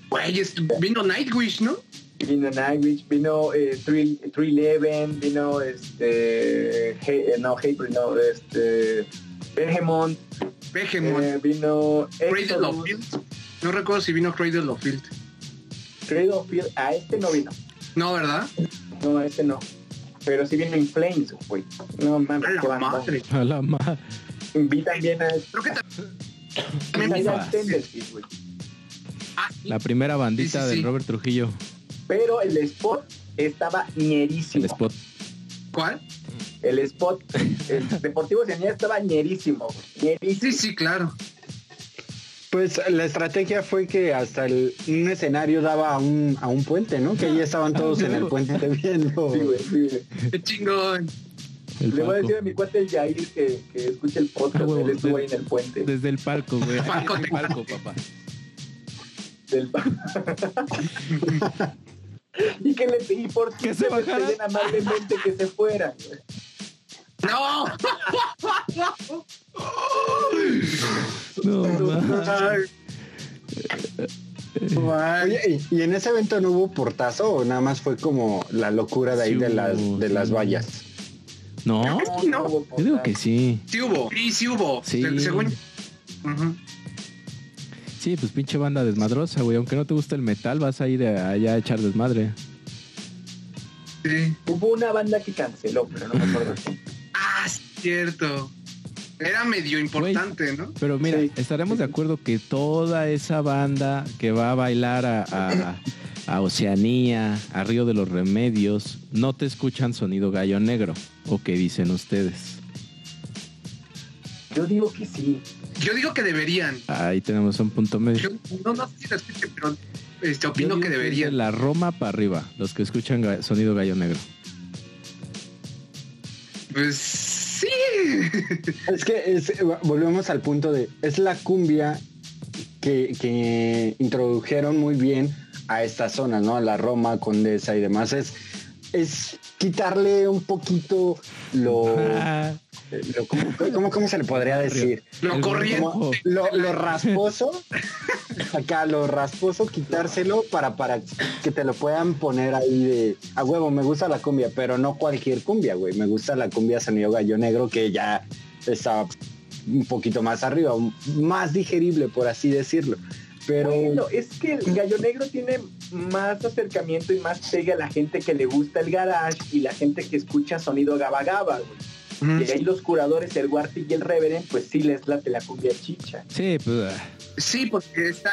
güey, vino Nightwish, ¿no? Vino Nightwish, vino eh, 3 311, vino este. Hey, eh, no, Hatebreed, no, este. Behemoth, Behemoth, eh, vino. Cradle of Field, no recuerdo si vino Cradle of Field, Cradle of Field, a este no vino. no, ¿verdad? No, a este no. Pero sí vino In Flames, güey. No mames, A qué la banda. madre. A la ma. Vi también a. Creo que también a Tenderfield, güey. Ah, La primera bandita Sí, sí, sí. del Robert Trujillo, Pero el spot estaba el ñerísimo. spot. ¿Cuál? El spot, el Deportivo Oceanía estaba ñerísimo, ñerísimo. Sí, sí, claro. Pues la estrategia fue que hasta el, un escenario daba a un, a un puente, ¿no? Que ahí estaban todos en el puente viendo. Sí, güey, sí, güey. Qué chingón. El Le voy a palco. decir a mi cuate el Jair que, que escuche el podcast. Ah, huevo, Él estuvo de- ahí en el puente. Desde el palco, güey. Palco, El palco, papá. del- *laughs* *laughs* y que le pedí por qué se bajara. amablemente que se fuera. ¡No! No, ma. Oye, ¿y, y en ese evento no hubo portazo o nada más fue como la locura de ahí Sí de las de sí. las vallas? No, No, hubo yo digo que sí. Sí hubo. Sí, sí hubo. Sí. Se- Según. Ujú. Sí, pues pinche banda desmadrosa, güey. Aunque no te gusta el metal, vas a ir a- allá a echar desmadre. Sí. Hubo una banda que canceló, pero no me acuerdo. *laughs* Ah, sí, cierto. Era medio importante, ¿no? Pero mira, Sí. estaremos de acuerdo que toda esa banda que va a bailar a, a- a Oceanía, a Río de los Remedios, no te escuchan sonido gallo negro. ¿O qué dicen ustedes? Yo digo que sí. Yo digo que deberían. Ahí tenemos un punto medio. Yo no, no sé si lo escuchen, pero este, opino que de deberían. la Roma para arriba, los que escuchan ga- sonido gallo negro. Pues sí. *laughs* Es que es- volvemos al punto de es la cumbia que, que introdujeron muy bien a estas zonas, ¿no? A la Roma, Condesa y demás. Es, es quitarle un poquito lo, Ah, lo- ¿cómo, cómo- cómo se le podría decir? Lo corriente. Lo, lo rasposo, *laughs* acá lo rasposo, quitárselo para, para que te lo puedan poner ahí de a huevo, me gusta la cumbia, pero no cualquier cumbia, güey. Me gusta la cumbia sonido gallo negro que ya está un poquito más arriba, más digerible, por así decirlo. Pero Bueno, es que el gallo negro tiene más acercamiento y más pega a la gente que le gusta el garage y la gente que escucha sonido gaba gaba, güey. Ujú. Y ahí los curadores, el Warty y el Reverend, pues sí les late la cumbia chicha. sí, pues. ah, Sí, porque está.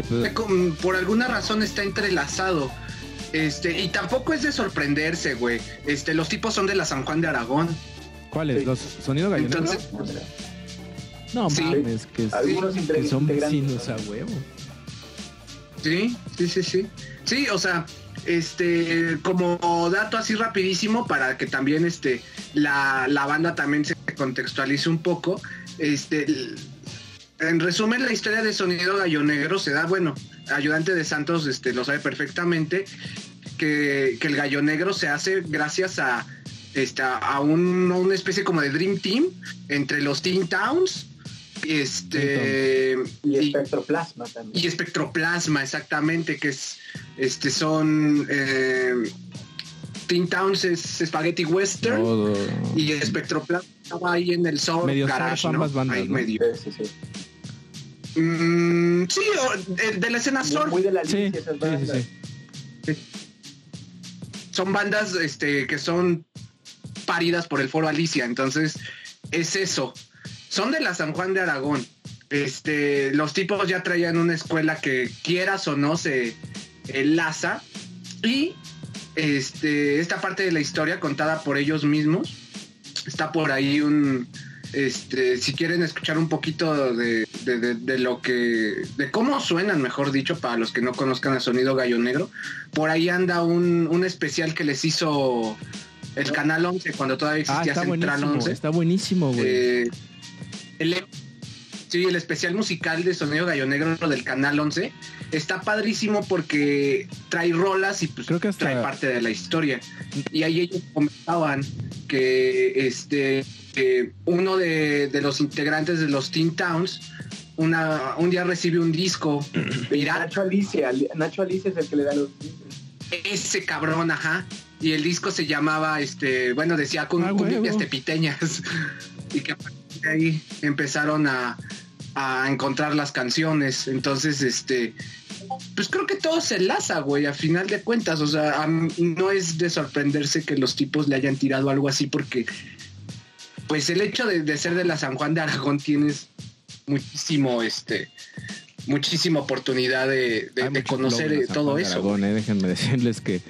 Sí, pues, por alguna razón está entrelazado. Este, y tampoco es de sorprenderse, güey. Este, los tipos son de la San Juan de Aragón. ¿Cuáles? Sí. ¿Los sonidos galloneros? Entonces, No sí. mames, que, Algunos que son vecinos ¿no? a huevo. sí, sí, sí, sí. Sí, o sea, este, como dato así rapidísimo para que también este, la, la banda también se contextualice un poco. Este, en resumen, la historia de Sonido Gallo Negro se da, bueno, ayudante de Santos este, lo sabe perfectamente, que, que el Gallo Negro se hace gracias a, este, a un- una especie como de Dream Team entre los Teen Towns este, Y y- espectroplasma también. y espectroplasma, exactamente, que es, este, son, eh, Teen Towns es Spaghetti Western y espectroplasma estaba ahí en el Medio garage, surf ¿no? ambas bandas, Ahí ¿no? medio. Sí, sí, sí. Mm, sí, o- de, de la escena surf. muy de la Sí, Alicia esas sí, bandas. sí, sí. son bandas este, que son paridas por el foro Alicia, entonces es eso. Son de la San Juan de Aragón. Este, los tipos ya traían una escuela que quieras o no se enlaza y este, esta parte de la historia contada por ellos mismos está por ahí un este si quieren escuchar un poquito de, de- de- de lo que de cómo suenan mejor dicho para los que no conozcan el sonido gallo negro por ahí anda un, un especial que les hizo el canal 11 cuando todavía Ah, existía está Central buenísimo. 11 Está buenísimo, güey. eh, el, sí, el especial musical de Sonido Gallo Negro del Canal 11 está padrísimo porque trae rolas y pues Creo que hasta- trae parte de la historia. Y ahí ellos comentaban que este que uno de, de los integrantes de los Teen Towns una, un día recibe un disco pirata Nacho Alicia, Nacho Alicia es el que le da los ese cabrón, ajá. Y el disco se llamaba, este, bueno, decía con Ah, cumbias tepiteñas. *laughs* y que a partir de ahí empezaron a, a encontrar las canciones. Entonces, este, pues creo que todo se enlaza, güey, a final de cuentas. O sea, no es de sorprenderse que los tipos le hayan tirado algo así porque, pues el hecho de, de ser de la San Juan de Aragón tienes muchísimo, este, muchísima oportunidad de, de- de conocer eh, todo eso. Aragón, eh, Déjenme decirles que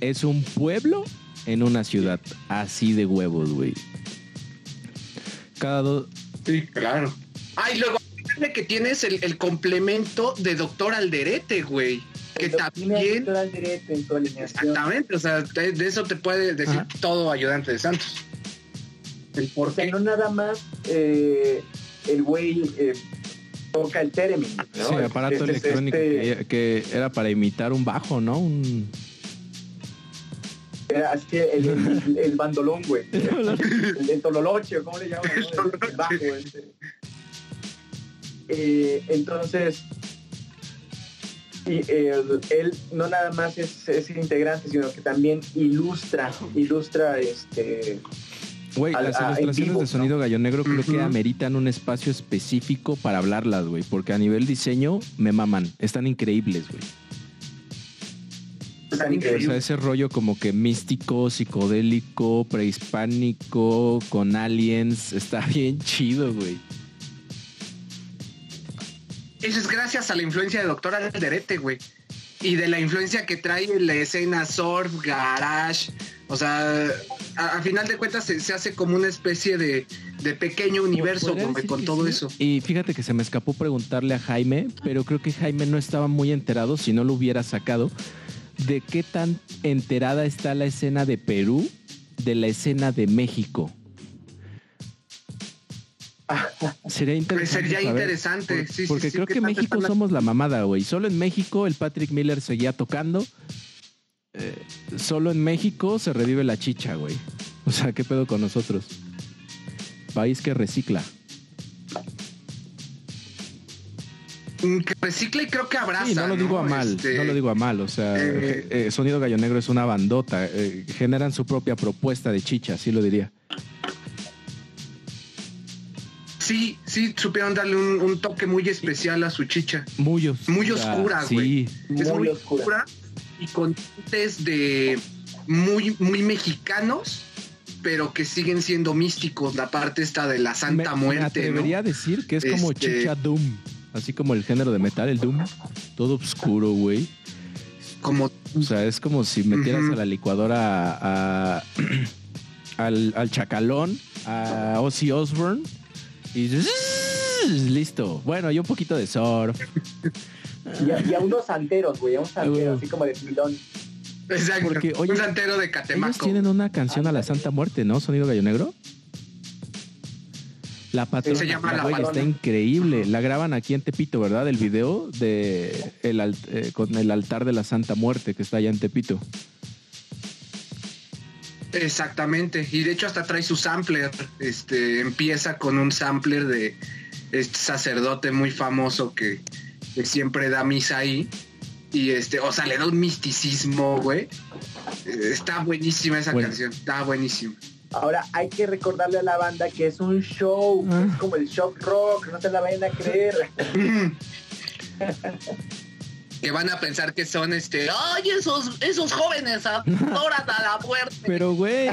es un pueblo en una ciudad así de huevos, güey. Cada dos. Sí, claro. Ay, luego que tienes el, el complemento de Doctor Alderete, güey. Que también. Doctor Alderete en su alineación. Exactamente, o sea, de, de eso te puede decir Ajá. todo ayudante de Santos. El por O sea, qué. no nada más eh, el güey eh, toca el theremin, ¿no? Sí, aparato Este es electrónico este- que, que era para imitar un bajo, ¿no? Un... Era así el, el, el bandolón, güey. *laughs* El, el tololoche, ¿o ¿cómo le llaman? No? El bajo, *laughs* este. Eh, entonces, y, eh, él no nada más es, es integrante, sino que también ilustra, ilustra este Güey, las a- ilustraciones vivo, de sonido gallo negro creo que ameritan un espacio específico para hablarlas, güey. Porque a nivel diseño me maman. Están increíbles, güey. están O increíbles. sea, ese rollo como que místico, psicodélico, prehispánico, con aliens, está *laughs* bien chido, güey. Eso es gracias a la influencia de Doctor Alderete, güey. Y de la influencia que trae en la escena surf, garage. O sea, a, a final de cuentas se, se hace como una especie de, de pequeño universo con todo sí. eso. Y fíjate que se me escapó preguntarle a Jaime, pero creo que Jaime no estaba muy enterado, si no lo hubiera sacado, de qué tan enterada está la escena de Perú de la escena de México. Sería interesante. sería interesante, sí, sí, porque sí, creo ¿qué que México somos la mamada, güey. Solo en México el Patrick Miller seguía tocando. Eh, solo en México se revive la chicha, güey. O sea, ¿qué pedo con nosotros? País que recicla. Mm, Que recicla y creo que abraza. Sí, no lo digo a mal, Este, no lo digo a mal, o sea, eh, eh, Sonido Gallo Negro es una bandota, generan su propia propuesta de chicha, así lo diría. Sí, sí, supieron darle un, un toque muy especial a su chicha. Muy oscura. Muy oscura, sí. güey. es Muy muy oscura. oscura y con tintes de muy, muy mexicanos, pero que siguen siendo místicos. La parte esta de la Santa me, me Muerte. atrevería ¿no? a decir que es como Este- chicha Doom, así como el género de metal, el Doom, todo oscuro, güey. Como O sea, es como si metieras a la licuadora a, a- *clears throat* al, al chacalón, a Ozzy Osbourne y listo. Bueno, y un poquito de surf. Y a, y a unos santeros, güey, a un santero, huevo. así como de pilón. exacto, Porque, oye, un santero de Ellos Catemaco. tienen una canción a la Santa Muerte, ¿no? Sonido Gallo Negro. La patrona, Se llama La güey, está Patrona. increíble. La graban aquí en Tepito, ¿verdad? El video de el, eh, con el altar de la Santa Muerte que está allá en Tepito. Exactamente. Y de hecho hasta trae su sampler. Este empieza con un sampler de este sacerdote muy famoso que, que siempre da misa ahí. Y este, o sea, le da un misticismo, güey. Eh, Está buenísima esa Bueno. canción. Está buenísima. Ahora hay que recordarle a la banda que es un show, Ah. es como el shock rock, no se la vayan a creer. *laughs* *laughs* Que van a pensar que son este. ¡Ay, esos, esos jóvenes adoran a la muerte! Pero, güey,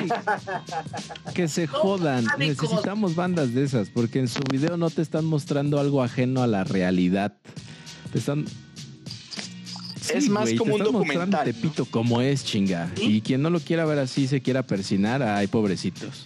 que se jodan. Necesitamos bandas de esas, porque en su video no te están mostrando algo ajeno a la realidad. Te están. Es más güey, como te un están mostrando documental, Tepito como es, chinga. Y quien no lo quiera ver así, se quiera persinar, ay, pobrecitos.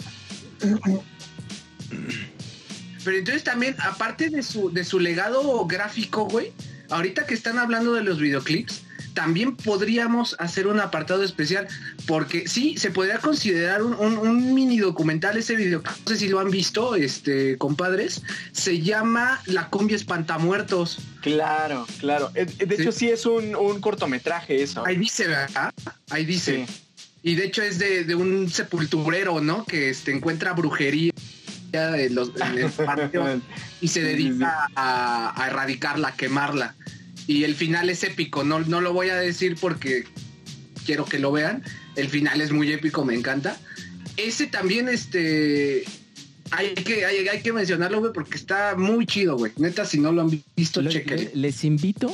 Pero entonces también, aparte de su, de su legado gráfico, güey, ahorita que están hablando de los videoclips, también podríamos hacer un apartado especial, porque sí, se podría considerar un, un- un mini documental ese video, no sé si lo han visto, este, compadres, se llama La cumbia espantamuertos. Claro, claro. Eh, De Sí. hecho, sí es un, un cortometraje eso. Ahí dice, ¿verdad? Ahí dice. Sí. Y de hecho es de, de un sepulturero, ¿no? Que este, encuentra brujería en, los, en el panteón y se dedica a, a erradicarla, a quemarla. Y el final es épico, no, no lo voy a decir porque quiero que lo vean. El final es muy épico, me encanta. Ese también, este, hay que, hay, hay que mencionarlo, güey, porque está muy chido, güey. Neta, si no lo han visto, Le- chequen. le- les invito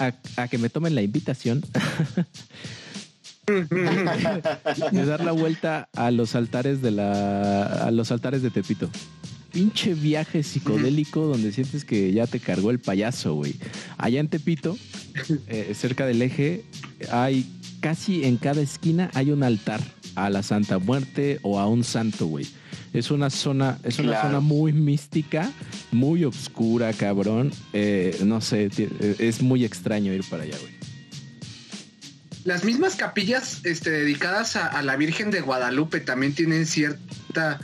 a, a que me tomen la invitación *laughs* *laughs* de dar la vuelta a los altares de la a los altares de Tepito. Pinche viaje psicodélico donde sientes que ya te cargó el payaso, güey. Allá en Tepito, *laughs* eh, cerca del eje, hay casi en cada esquina hay un altar a la Santa Muerte o a un santo, güey. Es una zona, es una Claro. zona muy mística, muy oscura, cabrón. Eh, no sé, eh, es muy extraño ir para allá, güey. Las mismas capillas este, dedicadas a, a la Virgen de Guadalupe también tienen cierta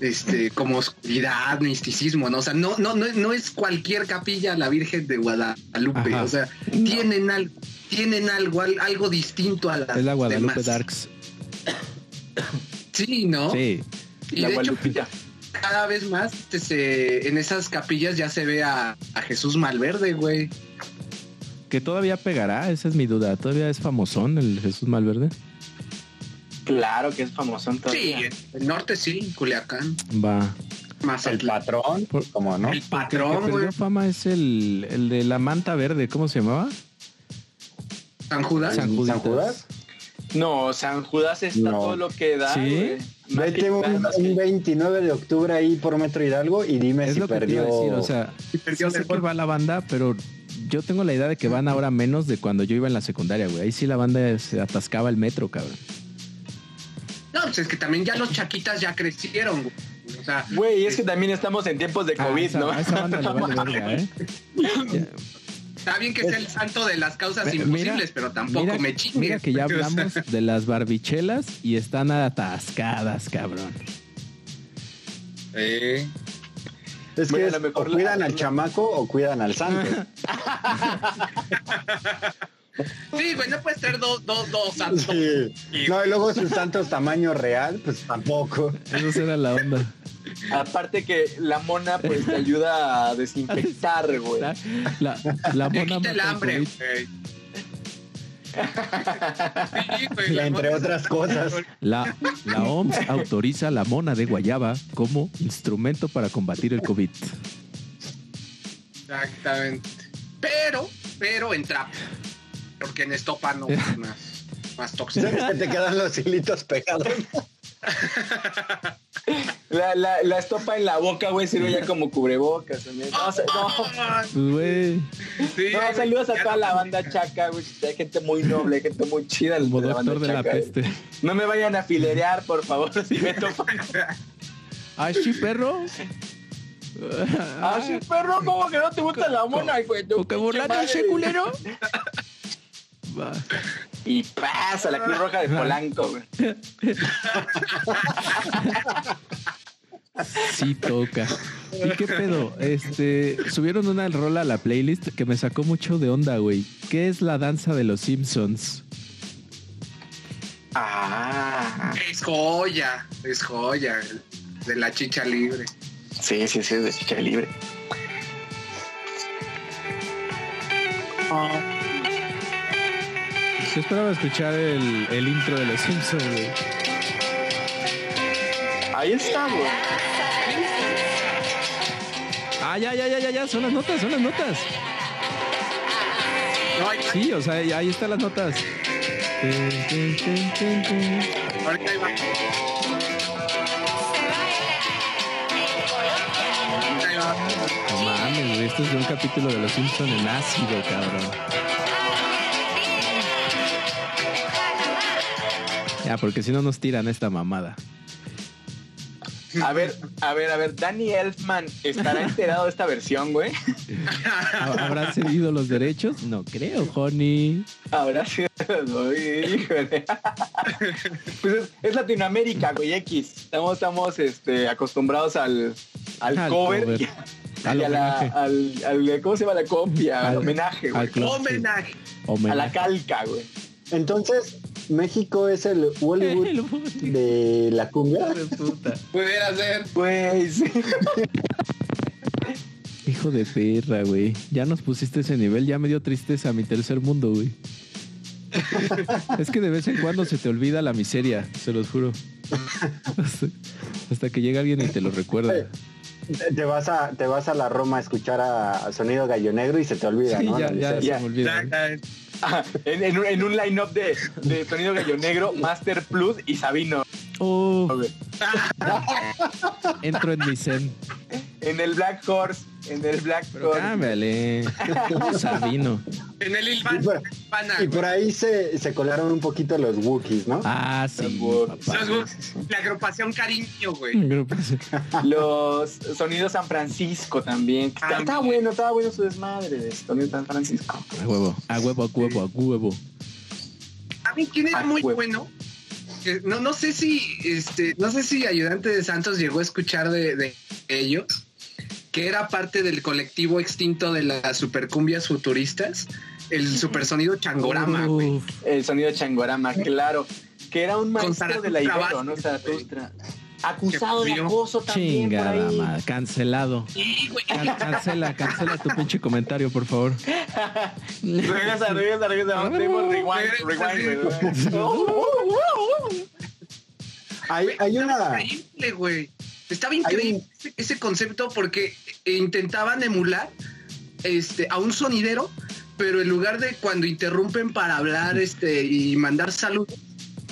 este, como oscuridad, misticismo, ¿no? O sea, no, no, no, no es cualquier capilla la Virgen de Guadalupe. Ajá. O sea, tienen algo, tienen algo, al- algo distinto a las Es la Guadalupe demás. Darks. Sí, ¿no? Sí. Y La de hecho, cada vez más este, se- en esas capillas ya se ve a, a Jesús Malverde, güey. Que todavía pegará, esa es mi duda. ¿Todavía es famosón el Jesús Malverde? Claro que es famoso Sí, todavía. el norte sí, Culiacán, Va. más El patrón, Por- como no. El El que patrón, güey. perdió fama es el, el de la manta verde, ¿cómo se llamaba? San Judas. San ¿San Juditas. Judas? No, San Judas está No. todo lo que da. ¿Sí? güey. Más Vete que- un, más que- un 29 de octubre ahí por Metro Hidalgo y dime Es si lo que te iba perdió. a decir, o sea, Y perdió sí sé de que va la banda, pero yo tengo la idea de que van ahora menos de cuando yo iba en la secundaria, güey. Ahí sí la banda se atascaba el metro, cabrón. No, pues es que también ya los chaquitas ya crecieron, güey. O sea, Güey, es que también estamos en tiempos de Ah, COVID, esa, ¿no? a esa banda le vale *laughs* verga, ¿eh? Ya, está bien que sea el santo de las causas Mira, imposibles, pero tampoco mira, me chingues. mira que ya *laughs* hablamos de las barbichelas y están atascadas, cabrón. eh, Es que es, o la- cuidan al chamaco o cuidan al santo. *laughs* Sí, güey, no puedes ser dos, dos, dos santos. Sí. No, y luego sus santos tamaño real, pues tampoco. Esa era la onda. Aparte que la mona pues te ayuda a desinfectar, güey. La, la, la Te mona quita el mata el hambre, güey. Sí, la Entre otras cosas. La, la OMS autoriza la mona de guayaba como instrumento para combatir el COVID. Exactamente. Pero, pero en trap. Porque en estopa no es más, más tóxico. Te quedan los hilitos pegados. *laughs* La, la, la estopa en la boca, güey, sirve ya como cubrebocas. también. No. Pues, güey, Sí, No, güey, saludos a toda la banda chaca, güey. Hay gente muy noble, hay gente muy chida. como de la banda doctor de la peste. güey. No me vayan a filerear, por favor, *laughs* si me topan. Ay, sí, perro. Ah, sí, perro, ¿cómo que no te gusta la mona, güey? Tu ¿O que pinche burlate madre. ese culero? *laughs* Va. Y pasa la Cruz Roja de Polanco, güey. Sí toca. ¿Y qué pedo? Este, subieron una rola a la playlist que me sacó mucho de onda, güey. ¿Qué es la danza de los Simpsons? Ah. Es joya, es joya. De la chicha libre. Sí, sí, sí, de chicha libre. Yo esperaba escuchar el, el intro de los Simpsons, güey. Ahí está, güey. Ah, ya, ya, ya, ya, ya, son las notas, son las notas. Sí, o sea, ahí están las notas. Ahorita. No mames, güey, esto es de un capítulo de Los Simpsons en ácido, cabrón. Ya, porque si no nos tiran esta mamada. A ver, a ver, a ver, Danny Elfman estará enterado de esta versión, güey. ¿Ha- *laughs* ¿Habrá cedido los derechos? No creo, honey. Sí, güey, híjole. *laughs* Pues es, es Latinoamérica, güey, X. Estamos, estamos este, acostumbrados al, al, Al cover, cover. y, Al y a la, homenaje. al, al- ¿cómo se llama la copia? Al, Al- homenaje, güey. sí. Homenaje. A la Homenaje. calca, güey. Entonces, México es el Hollywood El de la cumbia. Hijo de puta. Pudiera ser. Sí. Hijo de perra, güey. Ya nos pusiste ese nivel, ya me dio tristeza mi tercer mundo, güey. es que de vez en cuando se te olvida la miseria, se los juro. hasta, hasta que llega alguien y te lo recuerda. Te vas a, te vas a la Roma a escuchar a, a sonido gallo negro y se te olvida, Sí, ¿no? ya, La ya miseria. se me olvida. Ya, ya. En, en un- en un line-up de, de Sonido Gallo Negro, Master Plus y Sabino. Oh, *laughs* entro en mi zen. En el Black Horse. En el Black Pero Horse. cámbiale. Sabino. En el Y por, Ilvana. y por ahí se, se colaron un poquito los Wookiees, ¿no? Ah, sí, Los papá. La agrupación Cariño, güey. Los Sonidos San Francisco también. Ah, estaba mira. bueno, estaba bueno su desmadre de Sonido San Francisco. A huevo, a huevo, a huevo, a huevo. ¿Saben quién era Ah, muy bueno? No, no sé si, este, no sé si Ayudante de Santos llegó a escuchar de, de ellos, que era parte del colectivo extinto de las supercumbias futuristas, el supersonido Changorama, güey. El sonido Changorama, claro. Que era un maestro Zaratustra de la Ibero, ¿no? güey. Acusado Acusado de acoso también por chingada ahí. madre, cancelado. Sí, güey. Can- cancela, cancela tu pinche comentario, por favor. *laughs* Regresa, regresa, rewind, rewind, güey. *laughs* Hay, hay Estaba una... increíble, güey. Estaba increíble ese, ese concepto porque intentaban emular este, a un sonidero, pero en lugar de cuando interrumpen para hablar este, y mandar saludos,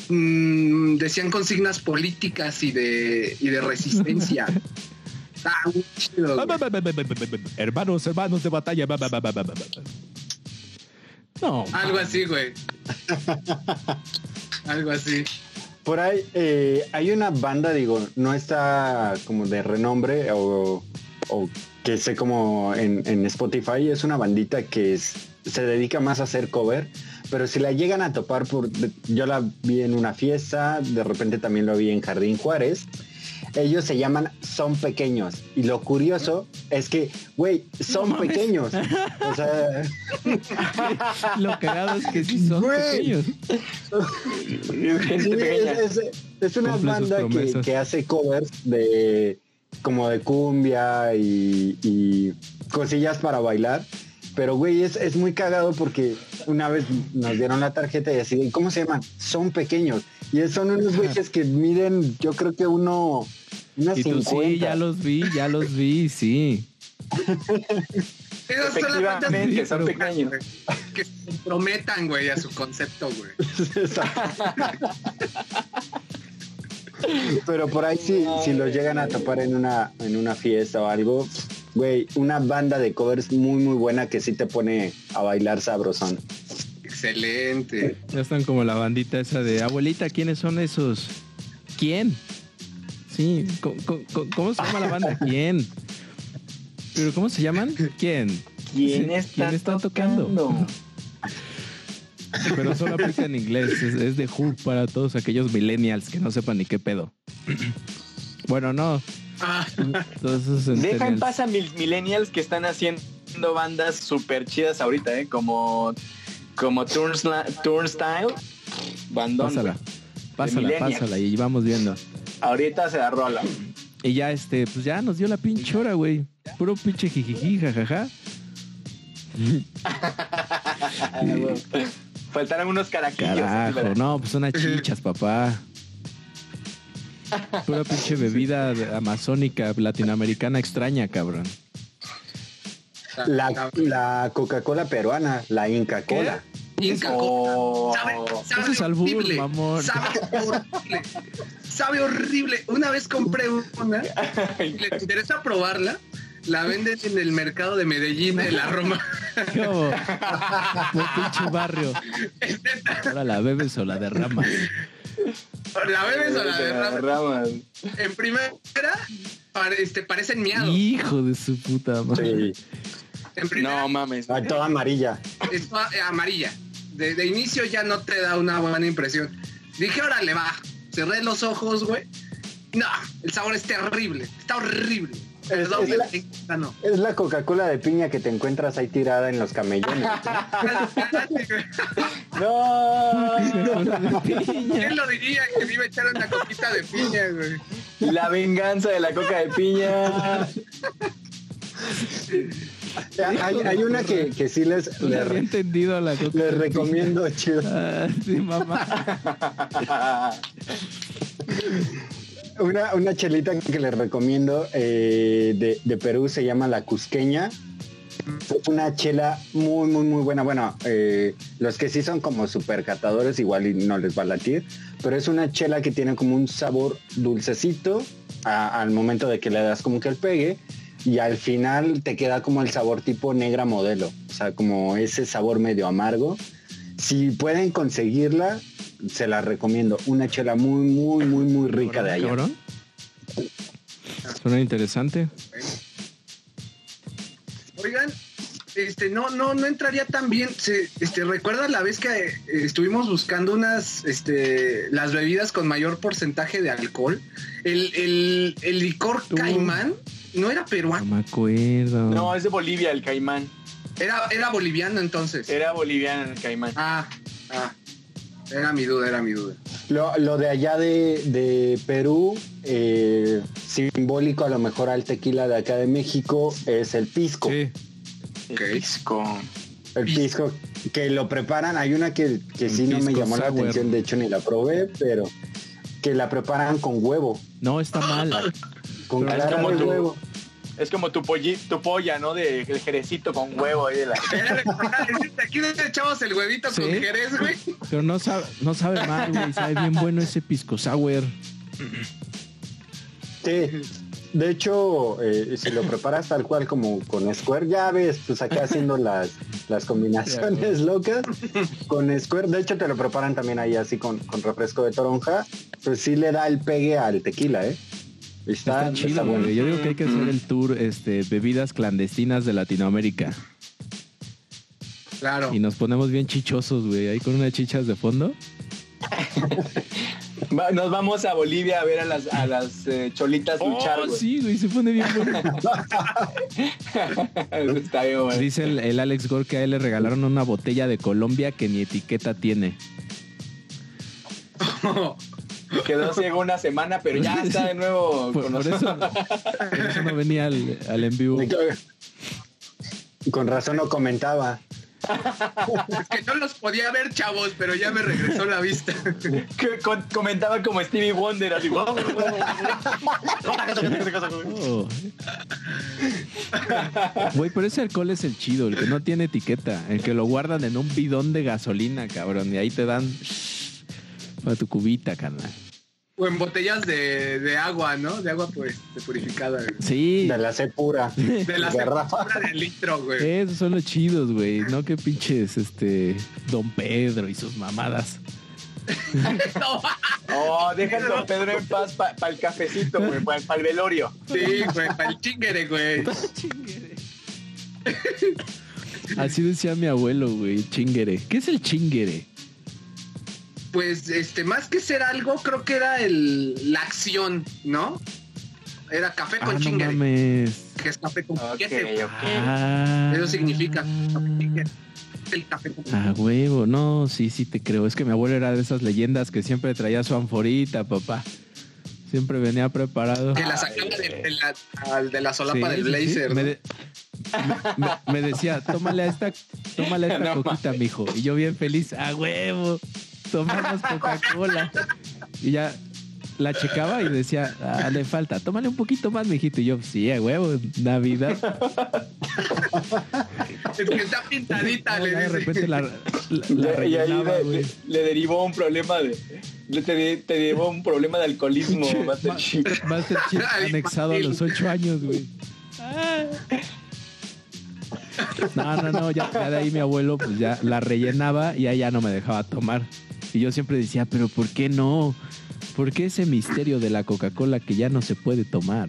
mm, decían consignas políticas y de, y de resistencia. *laughs* Está muy chido, güey. Hermanos, hermanos de batalla. ba, ba, ba, ba, ba, ba, ba. No. Algo así, güey. *laughs* Algo así. Por ahí eh, hay una banda, digo, no está como de renombre o, que sé como en, Spotify, es una bandita que se dedica más a hacer cover, pero si la llegan a topar por, yo la vi en una fiesta, de repente también lo vi en Jardín Juárez. Ellos se llaman Son Pequeños. Y lo curioso es que, güey, son No pequeños. O sea, *laughs* Lo cagado es que sí son pequeños. Sí, es, es- es una Cumple banda que, que hace covers de como de cumbia y, y cosillas para bailar. Pero güey, es, es muy cagado porque una vez nos dieron la tarjeta y así, ¿y ¿cómo se llaman? Son pequeños. Y son unos güeyes que miden, yo creo que uno, unos Y tú 50. sí, ya los vi, ya los vi, sí. *laughs* Las bandas Efectivamente, son pero- pequeños. que se comprometan, güey, a su concepto, güey. *laughs* Pero por ahí sí, si los llegan a topar en una, en una fiesta o algo, güey, una banda de covers muy muy buena que sí te pone a bailar sabrosón. Excelente. Ya están como la bandita esa de abuelita, ¿quiénes son esos? ¿Quién? Sí, ¿cómo, cómo- cómo se llama la banda? *laughs* ¿Quién? ¿Pero cómo se llaman? ¿Quién? ¿Quién está, ¿quién está tocando? tocando? *laughs* Pero solo aplica en inglés, es, es de Who para todos aquellos millennials que no sepan ni qué pedo. *clears throat* Bueno, no, Ah, todos esos Deja en paz a mil millennials que están haciendo bandas súper chidas ahorita, ¿eh? Como, como Turnstile. Bandón. Pásala, pásala, pásala y vamos viendo. Ahorita se la rola. Y ya, este, pues ya nos dio la pinche hora, güey. Puro pinche jijiji, jajaja. *laughs* Faltaron unos caraquillos. No, pues unas chichas, papá. Pura pinche bebida amazónica, latinoamericana extraña, cabrón. La, la Coca-Cola peruana, la Inca Cola. Inca Oh. Sabe, sabe Ese es albur, horrible. mamón. Sabe horrible. Sabe horrible. Una vez compré una y le interesa probarla. La venden en el mercado de Medellín, de la Roma. ¿Cómo? Buen pinche barrio. Ahora la bebes o la derramas. La bebes o la derramas. ramas. En primera, pare- este, parecen miados. Hijo de su puta madre. Sí. En primera, No mames. Ah, toda amarilla. es toda, eh, amarilla. De, de inicio ya no te da una buena impresión. Dije, órale, va. Cerré los ojos, güey. No, el sabor es terrible. Está horrible. Es- la- ah, no. Es la Coca-Cola de piña que te encuentras ahí tirada en los camellones. *laughs* No. ¿Quién lo diría que me iba a echar una coquita de piña, güey? La venganza de la coca de piña. hay, hay una que, que sí les, No le les, había entendido la coca. les recomiendo, chido. Ah, sí, mamá. *laughs* Una, una chelita que les recomiendo eh, de, de Perú se llama La Cusqueña. Es una chela muy, muy, muy buena. Bueno, eh, los que sí son como super catadores igual y no les va a latir, pero es una chela que tiene como un sabor dulcecito al momento de que le das como que el pegue y al final te queda como el sabor tipo negra modelo, o sea, como ese sabor medio amargo. Si pueden conseguirla, se la recomiendo. Una chela muy, muy, muy, muy rica de allá. Cabrón. Suena interesante. Oigan, este, no, no, no entraría tan bien. Se, este, ¿recuerdas la vez que eh, estuvimos buscando unas, este, las bebidas con mayor porcentaje de alcohol? El, el, el licor caimán no era No peruano, me acuerdo. No, es de Bolivia el caimán. Era, era boliviano entonces. Era boliviano el caimán. Ah, ah. Era mi duda, era mi duda. Lo, lo de allá de, de Perú, eh, simbólico a lo mejor al tequila de acá de México, es el pisco. Sí. El pisco. El pisco que lo preparan, hay una que, que sí no me llamó la atención, de hecho ni la probé, pero que la preparan con huevo, No, está *laughs* mal. con Pero es clara como de huevo. Es como tu, polli- tu polla, ¿no? De el jerecito con huevo ahí de la. *laughs* Aquí le echamos el huevito con jerez, güey. Pero no sabe, no sabe mal, güey. Sabe bien bueno ese pisco sour. Sí. De hecho, eh, si lo preparas tal cual como con Square, ya ves, pues acá haciendo las, las combinaciones locas con Square. De hecho, te lo preparan también ahí así con, con refresco de toronja. Pues sí le da el pegue al tequila, ¿eh? Está, Está chido, güey. Yo digo que hay que hacer el tour este, bebidas clandestinas de Latinoamérica. Claro. Y nos ponemos bien chichosos, güey. Ahí con unas chichas de fondo. *laughs* Nos vamos a Bolivia a ver a las, a las eh, cholitas luchar, Oh, güey. sí, güey. Se pone bien bueno. *laughs* Está bien, güey. Dice el, el Alex Gore que a él le regalaron una botella de Colombia que ni etiqueta tiene. *laughs* Quedó *laughs* ciego una semana, pero ya está de nuevo Por, con por eso, por eso no venía al, al en vivo. Con razón no comentaba. Es que no los podía ver, chavos, pero ya me regresó la vista. Que con- comentaba como Stevie Wonder, así. Oh. Güey, pero ese alcohol es el chido, el que no tiene etiqueta, el que lo guardan en un bidón de gasolina, cabrón, y ahí te dan para tu cubita, carnal. O en botellas de, de agua, ¿no? De agua pues, de purificada. güey. Sí, De la C pura. De la Garrafa. cerveza de litro, güey. esos son los chidos, güey, no que pinches, este, Don Pedro y sus mamadas. *laughs* No, Oh, deja a Don Pedro en paz para el cafecito, güey, para el velorio. sí, güey, para el chingere, güey. Así decía mi abuelo, güey, chinguere. ¿Qué es el chinguere? Pues, este, más que ser algo, creo que era el, la acción, ¿no? Era café con Ah, no mames. que es café con Ok, piquete. ok. Ah. Eso significa el café con Ah, huevo, no, sí, sí te creo. Es que mi abuelo era de esas leyendas que siempre traía su anforita, papá. Siempre venía preparado. Que la sacaba de, de la, al- de la solapa Sí, del sí, sí. blazer. Me, ¿no? de- me- me- me decía, tómale a esta, tómale a esta *laughs* No coquita, mijo. Y yo bien feliz, a huevo, tomamos Coca-Cola. Y ya la checaba y decía, ah, le falta, tómale un poquito más, mijito. Y yo, sí, a huevo, Navidad. Es que está pintadita, No, le ya de repente la, la, la y ahí rellenaba, le, güey. le- le derivó un problema de. le- Te, te derivó un problema de alcoholismo, Master Ma- Chief. Master Chief anexado a los ocho años, güey. No, no, no, ya, ya de ahí mi abuelo pues ya la rellenaba y ahí ya no me dejaba tomar. Y yo siempre decía, pero ¿por qué no? ¿Por qué ese misterio de la Coca-Cola que ya no se puede tomar?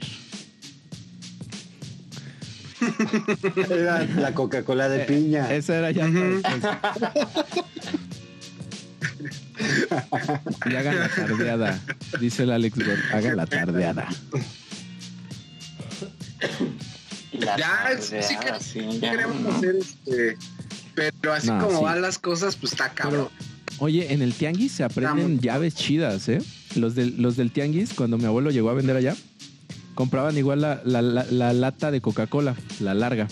Era la Coca-Cola de piña. Esa era ya. Y hagan la tardeada. Dice el Alex hagan la tardeada. La Ya, sí, que- sí, ya. queremos hacer este. Pero así No, como sí. van las cosas, pues está cabrón. Oye, en el tianguis se aprenden llaves chidas, ¿eh? Los del, los del tianguis, cuando mi abuelo llegó a vender allá, compraban igual la, la- la- la lata de Coca-Cola, la larga.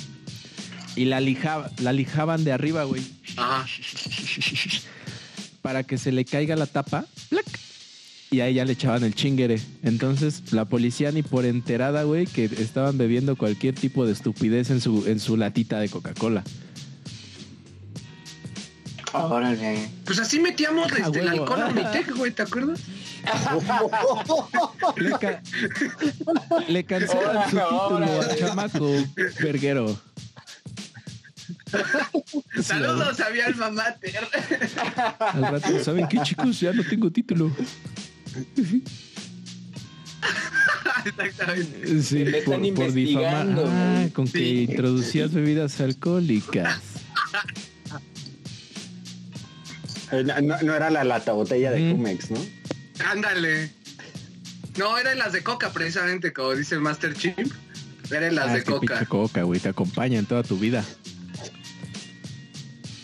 Y la, lijaba, la lijaban de arriba, güey. Ajá. Para que se le caiga la tapa. ¡plac! Y ahí ya le echaban el chinguere. Entonces, la policía ni por enterada, güey, que estaban bebiendo cualquier tipo de estupidez en su, en su latita de Coca-Cola. Órale. Pues así metíamos *laughs* Ah, este, el alcohol a mi tec, güey, ¿te acuerdas? *laughs* Le, ca- le cancelan su título al chamaco verguero. *laughs* Saludos a mi alma mater. Al rato, ¿saben qué, chicos? Ya no tengo título. Exactamente. Sí, Me están por, por difamar. Ah, con que introducías bebidas alcohólicas. Eh, No, no era la lata botella de Mm. Cumex, ¿no? Ándale. No, eran las de coca, precisamente, como dice el Master Chief. Eran las Ah, de coca. coca, güey, te acompaña en toda tu vida.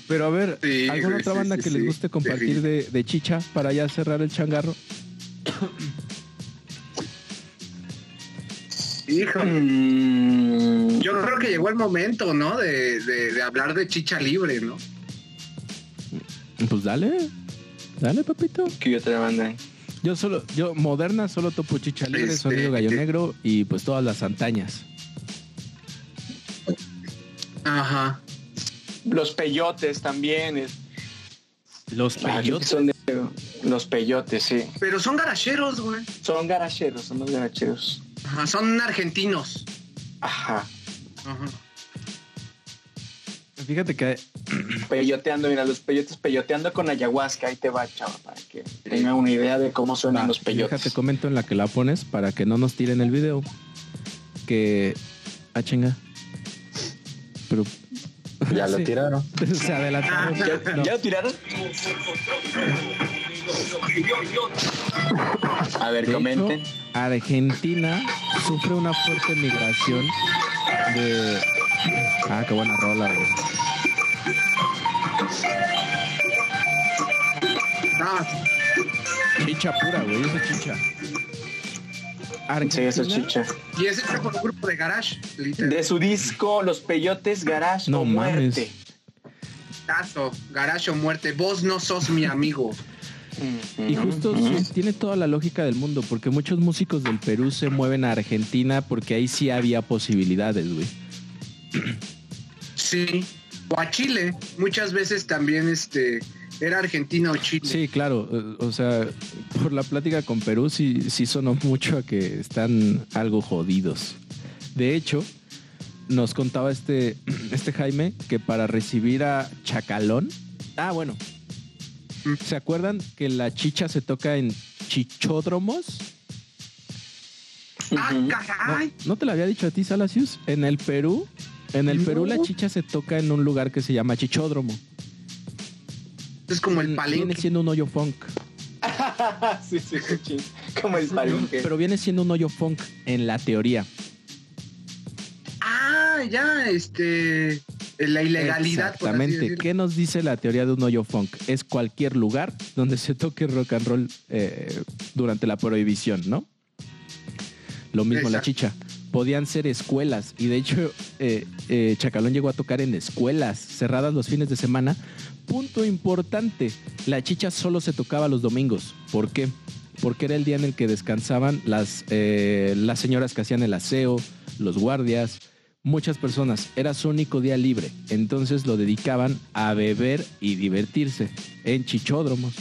Pero a ver, Sí, ¿alguna güey, otra banda sí, que les sí. guste compartir de, de chicha para ya cerrar el changarro? Hijo. Yo creo que llegó el momento, ¿no? De, de- de hablar de chicha libre, ¿no? Pues dale, dale, papito. ¿Qué otra banda? Yo solo, yo moderna solo topo chicha libre, Este, sonido gallo este- negro y pues todas las antañas. Ajá. Los peyotes también. es- Los Ah, peyotes. son de- los peyotes, sí. Pero son garacheros, güey. Son garacheros, son los garacheros. Ajá, son argentinos. Ajá. Ajá. Fíjate que Peyoteando, mira, los peyotes peyoteando con ayahuasca. Ahí te va, chava, para que tenga una idea de cómo suenan Va, los peyotes. Déjate comento en la que la pones para que no nos tiren el video. Que. Ah, chinga. Pero. *laughs* Ya lo Sí, tiraron. *laughs* Se adelantaron. ¿Ya, No. ¿Ya lo tiraron? A ver, De comenten. hecho, Argentina sufre una fuerte migración de. Ah, qué buena rola, güey. Ah, Chicha pura, güey. Eso es chicha. Sí, eso es Argentina- chicha. y ese fue por un grupo de garage, literal. De su disco, Los Peyotes Garage No o mames. Muerte. Tazo, garage o muerte. Vos no sos mi amigo. Y justo tiene toda la lógica del mundo, porque muchos músicos del Perú se mueven a Argentina porque ahí sí había posibilidades, güey. *clears throat* Sí. O a Chile. Muchas veces también este era Argentina o Chile. Sí, claro. O sea, por la plática con Perú sí, sí sonó mucho a que están algo jodidos. De hecho, nos contaba este, *clears throat* este Jaime que para recibir a Chacalón. Ah, bueno. Mm. ¿Se acuerdan que la chicha se toca en chichódromos? Ah. No. ¿no te lo había dicho a ti, Salasius? En el Perú, en el Perú la chicha se toca en un lugar que se llama chichódromo. Es como el Viene palenque. siendo un hoyo funk. *laughs* sí, sí. Como el palenque. Pero viene siendo un hoyo funk en la teoría. Ah, ya, este. La ilegalidad. Exactamente. ¿Qué nos dice la teoría de un hoyo funk? Es cualquier lugar donde se toque rock and roll eh, durante la prohibición, ¿no? Lo mismo la chicha. Podían ser escuelas y de hecho eh, eh, Chacalón llegó a tocar en escuelas cerradas los fines de semana. Punto importante, la chicha solo se tocaba los domingos. ¿Por qué? porque era el día en el que descansaban las, eh, las señoras que hacían el aseo, los guardias, muchas personas. Era su único día libre, entonces lo dedicaban a beber y divertirse en chichódromos.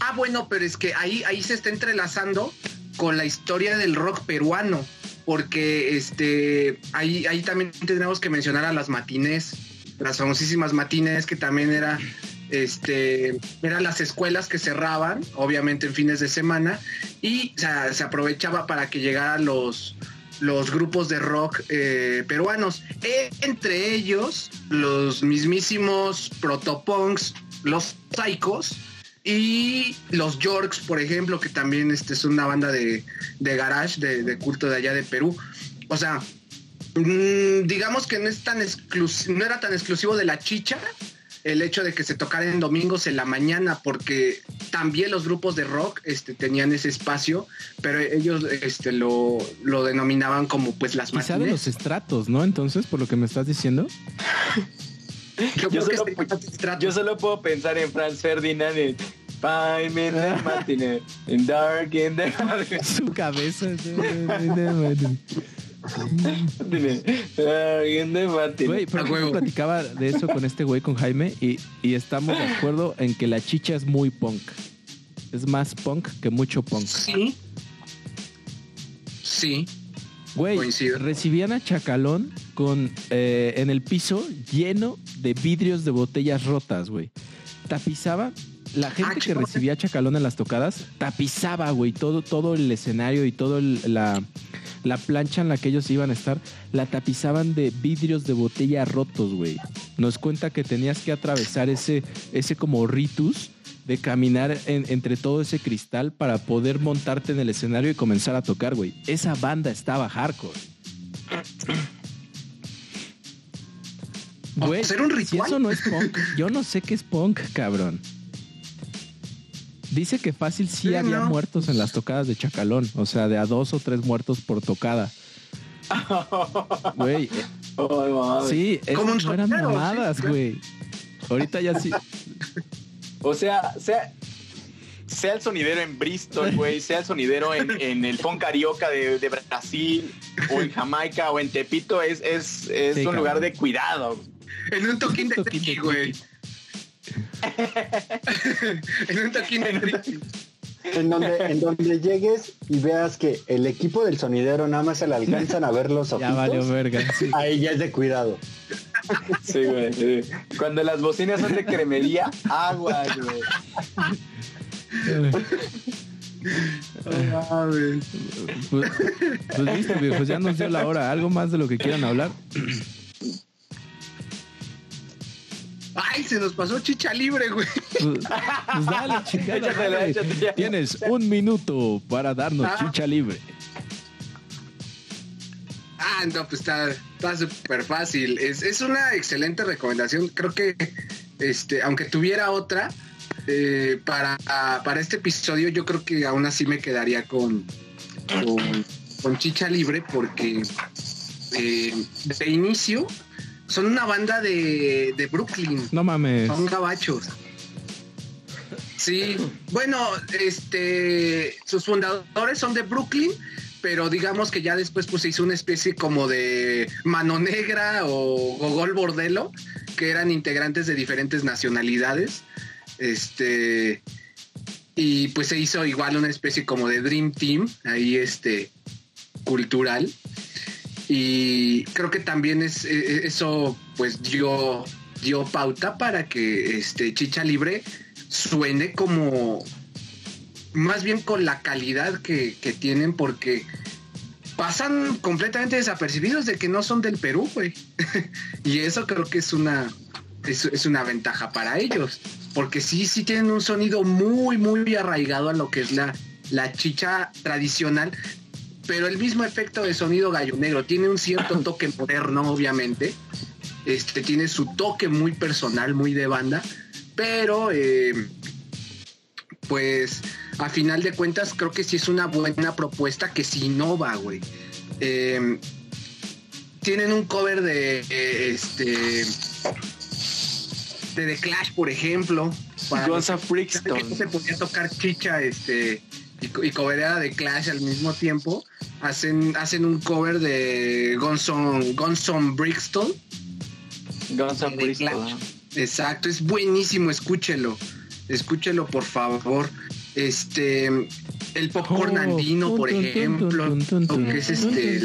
Ah, bueno, pero es que ahí, ahí se está entrelazando con la historia del rock peruano, porque este, ahí, ahí también tenemos que mencionar a las matines, las famosísimas matines que también era, este, eran las escuelas que cerraban, obviamente en fines de semana, y se aprovechaba para que llegaran los, los grupos de rock eh, peruanos, entre ellos los mismísimos protopunks, los psychos, y los Yorks, por ejemplo, que también este, es una banda de, de garage, de, de culto de allá de Perú. O sea, mm, digamos que no es tan exclusivo, no era tan exclusivo de la chicha el hecho de que se tocara en domingos en la mañana, porque también los grupos de rock este, tenían ese espacio, pero ellos este, lo, lo denominaban como pues las Quizá de los estratos, ¿no? Entonces, por lo que me estás diciendo. *laughs* Yo, solo, yo solo puedo pensar en Franz Ferdinand en Five Minutes *laughs* Matinee, in Dark in the Su cabeza. Güey, pero yo platicaba de eso con este güey, con Jaime, y, y estamos de acuerdo en que la chicha es muy punk. Es más punk que mucho punk. Sí. Sí. Güey, Coincido. recibían a Chacalón con eh, en el piso lleno de vidrios de botellas rotas, güey. Tapizaba. La gente que recibía a Chacalón en las tocadas tapizaba, güey, todo, todo el escenario y toda la, la plancha en la que ellos iban a estar, la tapizaban de vidrios de botella rotos, güey. Nos cuenta que tenías que atravesar ese, ese como ritus de caminar en- entre todo ese cristal para poder montarte en el escenario y comenzar a tocar, güey. Esa banda estaba hardcore. Güey, ¿Será un si ritual? eso no es punk, yo no sé qué es punk, cabrón. Dice que fácil sí, Sí, había no. muertos en las tocadas de Chacalón, o sea, de a dos o tres muertos por tocada. *laughs* Güey, sí, un no eran mamadas, güey. Ahorita ya sí. *laughs* O sea, sea, sea el sonidero en Bristol, güey, sea el sonidero en, en el Fon Carioca de, de Brasil, o en Jamaica, o en Tepito, es, es, es Sí, un cabrón. lugar de cuidado. En un toquín de Toquín de triqui, güey. *laughs* en un toquín de triqui. En donde, en donde llegues y veas que el equipo del sonidero nada más se le alcanzan a ver los *laughs* Ya valió ojitos, verga. sí. ahí ya es de cuidado. Sí, güey. sí. Cuando las bocinas son de cremería, agua, güey. Pues, pues listo, viejos, ya nos dio la hora. ¿Algo más de lo que quieran hablar? Ay, se nos pasó chicha libre, güey. Pues, pues dale, *laughs* chingada. Échatela, échatela. Tienes un minuto para darnos Ah. chicha libre. Ah, no, pues está está súper fácil. Es, es una excelente recomendación. Creo que, este, aunque tuviera otra, eh, para, para este episodio, yo creo que aún así me quedaría con, con, con Chicha Libre, porque eh, de inicio son una banda de, de Brooklyn. No mames. Son gabachos. Sí, bueno, este, sus fundadores son de Brooklyn, pero digamos que ya después pues se hizo una especie como de mano negra o gogol bordelo, que eran integrantes de diferentes nacionalidades. Este, y pues se hizo igual una especie como de Dream Team, ahí este, cultural. Y creo que también es eh, eso pues dio, dio pauta para que este Chicha Libre suene como más bien con la calidad que, que tienen porque pasan completamente desapercibidos de que no son del Perú, güey. *laughs* y eso creo que es una es, es una ventaja para ellos, porque sí sí tienen un sonido muy muy arraigado a lo que es la la chicha tradicional, pero el mismo efecto de sonido gallo negro tiene un cierto *laughs* toque moderno, obviamente. Este tiene su toque muy personal, muy de banda, pero eh, pues a final de cuentas creo que sí es una buena propuesta que sí innova, güey. Eh, tienen un cover de eh, este de The Clash, por ejemplo, para que no se podía tocar chicha este y, y de Clash al mismo tiempo, hacen, hacen un cover de Gonson, Gonson Brixton. Guns N' de Bristol. Clash. Exacto, es buenísimo, escúchelo. Escúchelo, por favor. Este, el popcorn Oh, andino, por ejemplo, que es este,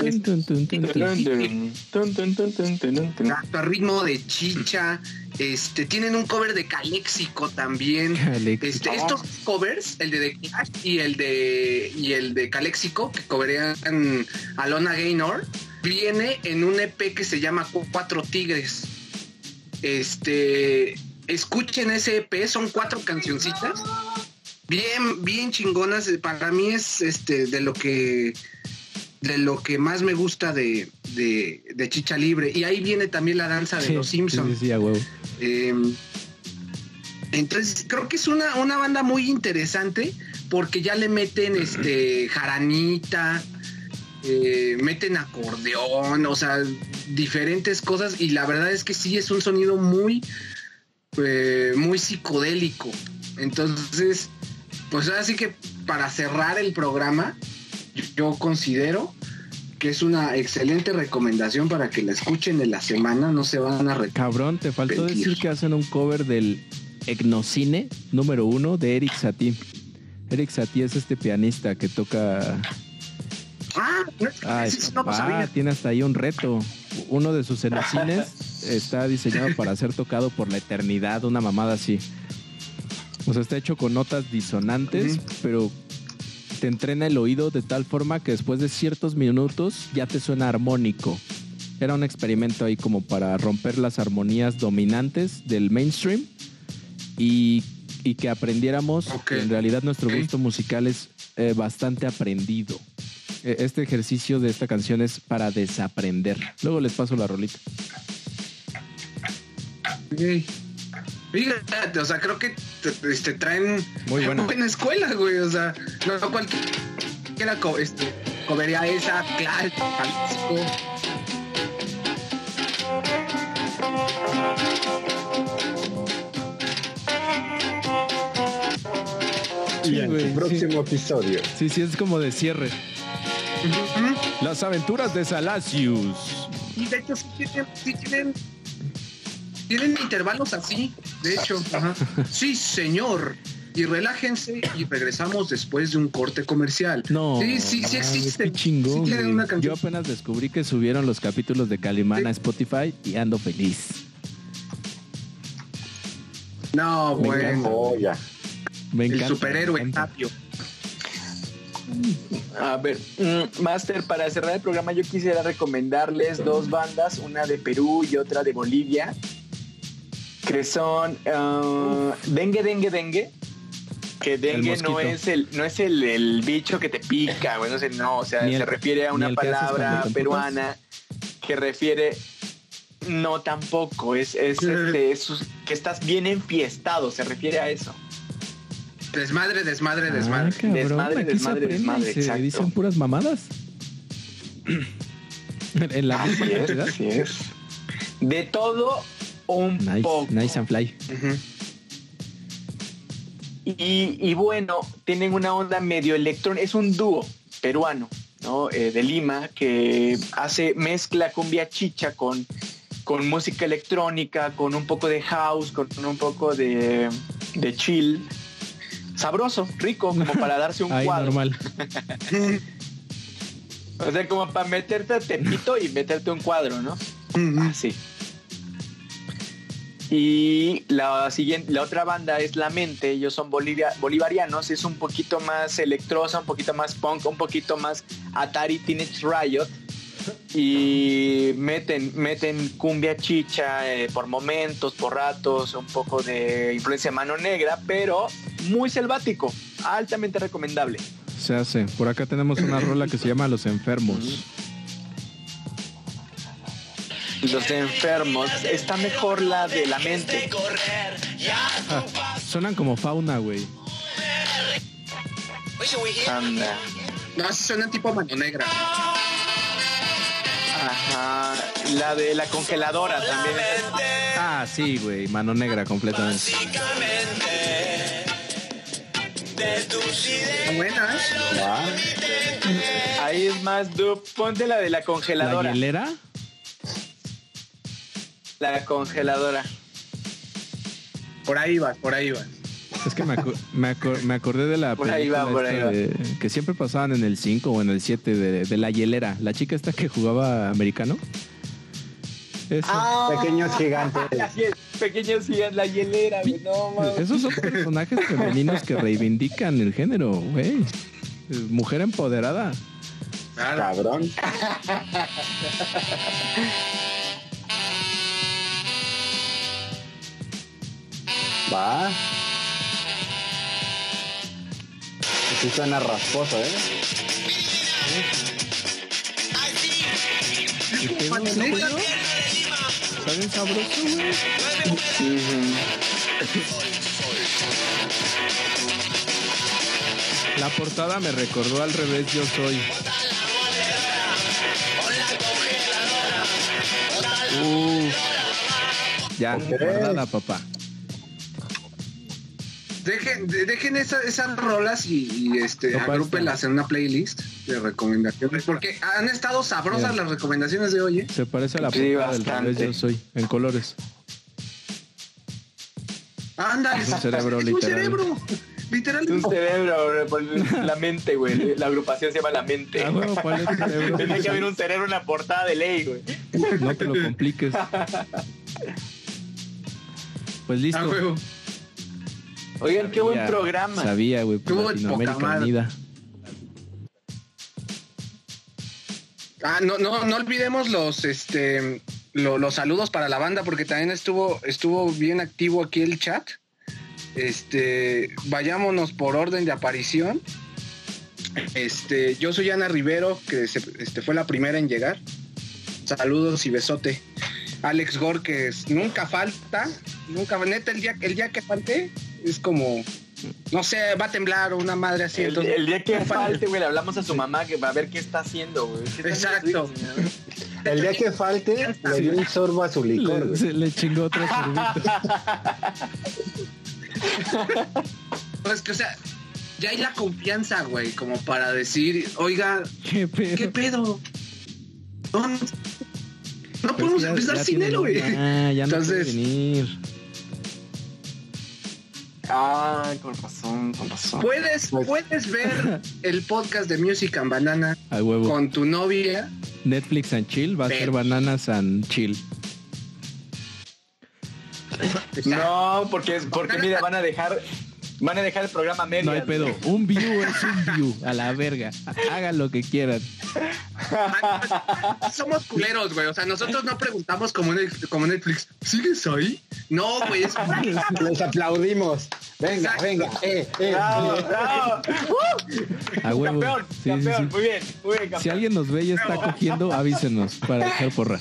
ritmo de chicha. Este, tienen un cover de Caléxico también. Este, estos covers, el de The Clash y el de y el de Caléxico, que coverean a Lona Gaynor, viene en un EP que se llama Cu- Cuatro Tigres. Este, escuchen ese EP, son cuatro cancioncitas. Bien, bien chingonas. Para mí es este de lo que de lo que más me gusta de, de, de Chicha Libre. Y ahí viene también la danza de los Simpsons. Sí, sí, huevo. Eh, entonces creo que es una, una banda muy interesante porque ya le meten *clears throat* este jaranita, eh, meten acordeón, o sea, diferentes cosas y la verdad es que sí es un sonido muy, eh, muy psicodélico. Entonces, pues así que para cerrar el programa, yo considero que es una excelente recomendación para que la escuchen en la semana, no se van a re- Cabrón, te faltó decir que hacen un cover del Etnocine número uno de Eric Satie. Eric Satie es este pianista que toca. Ah, Ay, no papá, sabía. tiene hasta ahí un reto. Uno de sus etnocines *laughs* está diseñado para ser tocado por la eternidad, una mamada así. O sea, está hecho con notas disonantes, pero te entrena el oído de tal forma que después de ciertos minutos ya te suena armónico. Era un experimento ahí como para romper las armonías dominantes del mainstream y, y que aprendiéramos que en realidad nuestro gusto musical es eh, bastante aprendido. Eh, Este ejercicio de esta canción es para desaprender. Luego les paso la rolita. Fíjate, o sea, creo que te, este, traen Muy *laughs* buena. buena escuela, güey. O sea, no, no cualquiera co- este, covería esa, Clash, Jalisco. Y Sí, en el sí. próximo episodio. Sí, sí, es como de cierre. Las aventuras de Salacius. Y de hecho, sí tienen, sí tienen, tienen intervalos así, de hecho. Ajá. Sí, señor. Y relájense y regresamos después de un corte comercial. No. Sí, sí, sí. Qué chingón. Sí una Yo apenas descubrí que subieron los capítulos de Calimán a Spotify y ando feliz. No, Me bueno. Oh, ya. Me encanta. El superhéroe me. Tapio. A ver, mm, Master, para cerrar el programa yo quisiera recomendarles dos bandas, una de Perú y otra de Bolivia, que son ah, Dengue, Dengue, Dengue. Que dengue no es el no es el, el bicho que te pica, güey, no sé, no, o sea, el- se refiere a una palabra peruana que refiere no tampoco, es, es, *laughs* este, es que estás bien enfiestado, se refiere a eso. Desmadre, desmadre, Ah, desmadre. cabrón, Desmadre, aquí se desmadre, desmadre, se exacto. dicen puras mamadas. *clears throat* en la misma Así es, cantidad. así es. De todo un Nice, poco. nice and fly. Y, y bueno, tienen una onda medio electrónica. Es un dúo peruano, ¿no? Eh, de Lima, que hace, mezcla cumbia chicha con, con música electrónica, con un poco de house, con un poco de, de chill. Sabroso, rico, como *laughs* para darse un Ahí cuadro. normal. *laughs* O sea, como para meterte a Tepito y meterte un cuadro, ¿no? Ujú. Así. Y la siguiente, la otra banda es La Mente, ellos son bolivia, bolivarianos, es un poquito más electrosa, un poquito más punk, un poquito más Atari Teenage Riot. Y meten, meten cumbia chicha eh, por momentos, por ratos, un poco de influencia mano negra, pero muy selvático, altamente recomendable. Se hace. Por acá tenemos una rola que se llama Los Enfermos. Los enfermos, está mejor la de la mente. Ah, suenan como fauna, güey. Anda. No, suena tipo mano negra. Ajá, la de la congeladora también. Ah, sí, güey. Mano negra completamente. Está buena, ¿eh? Ahí es más dub. Ponte la de la ¿La congeladora. hielera? La congeladora. Por ahí vas, por ahí vas. Es que me, acu- me, acu- me acordé de la Por ahí va, por ahí va. de- que siempre pasaban en el 5 o en el 7 de, de la hielera. La chica esta que jugaba americano. Ah, Pequeños gigantes. *laughs* Así es, pequeños gigantes, la hielera, güey. No, mames. Esos son personajes femeninos que reivindican el género, güey. Mujer empoderada. Cabrón. *laughs* Va. Sí suena rasposo, ¿eh? ¿Y qué? Está bien sabroso, güey. La portada me recordó al revés, yo soy. Uh, ya, guardada, papá. Dejen, de- dejen esa- esas rolas y, y, este, No, agrúpenlas en una playlist de recomendaciones. Porque han estado sabrosas las recomendaciones de hoy, ¿eh? Se parece a la Sí, del bastante. revés, yo soy, en colores. Ándale. Es un cerebro, es literal. un cerebro. Un cerebro, la mente, güey. La agrupación se llama La Mente. Ah, huevo, ¿cuál es tu cerebro? Tiene que haber un cerebro en la portada de ley, güey. No te lo compliques. *laughs* Pues listo. A Oigan, qué buen programa. Sabía, güey, Latinoamérica unida. Ah, no, no, no olvidemos los, este, lo- los saludos para la banda porque también estuvo, estuvo bien activo aquí el chat. Este, vayámonos por orden de aparición. Este, yo soy Ana Rivero, que se- este, fue la primera en llegar. Saludos y besote. Alex Gore, que es- nunca falta, nunca, neta, el día, el día que falté es como, no sé, va a temblar o una madre así. El, entonces- el día que *laughs* falte, güey, le hablamos a su mamá que va a ver qué está haciendo, güey. ¿Qué está haciendo Exacto. *laughs* El día que falte, le dio un sorbo a su licor. Le, se le chingó otro sorbito. *laughs* Pues que, o sea, ya hay la confianza, güey, como para decir, oiga, ¿Qué pedo? ¿qué pedo? No, no Pero es podemos ya- empezar ya sin él, güey. no Entonces- puede venir. Ah, con razón, con razón. Puedes, Pues- puedes ver el podcast de Music and Banana huevo. con tu novia. Netflix and chill va a ser bananas and chill. No, porque es porque mira, van a dejar van a dejar el programa medio. No hay pedo. Un view es un view. A la verga. Hagan lo que quieran. *laughs* Somos culeros, güey. O sea, nosotros no preguntamos como, Netflix- como Netflix, ¿sigues ahí? No, güey, es Les *laughs* aplaudimos. Venga, Exacto. venga. Eh, eh, Bravo, eh. bravo. *laughs* A huevo. Campeón, Sí, sí, campeón, sí. muy bien, muy bien, Si campeón. alguien nos ve y está cogiendo, avísenos para echar porra.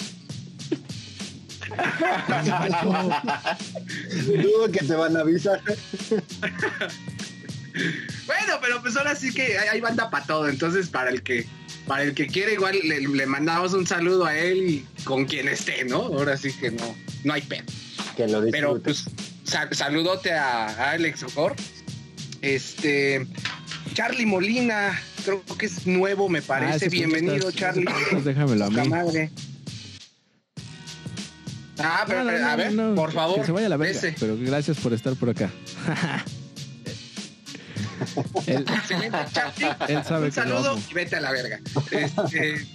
Dudo que te van a avisar. Bueno, pero pues ahora sí que hay, hay banda para todo. Entonces, para el que para el que quiere, igual le, le mandamos un saludo a él y con quien esté, ¿no? Ahora sí que no, no hay pedo. Que lo Pero disfrutes. pues sa- saludote a, a Alex Gore. Este Charlie Molina, creo que es nuevo, me Ah, parece. ese Bienvenido, Charlie. déjamelo a mí. Madre. Ah, pero, No, no, pero, a no, ver, no, por favor. Que se vaya a la verga. ese. Pero gracias por estar por acá. *laughs* él, sabe Un saludo y vete a la verga. Este,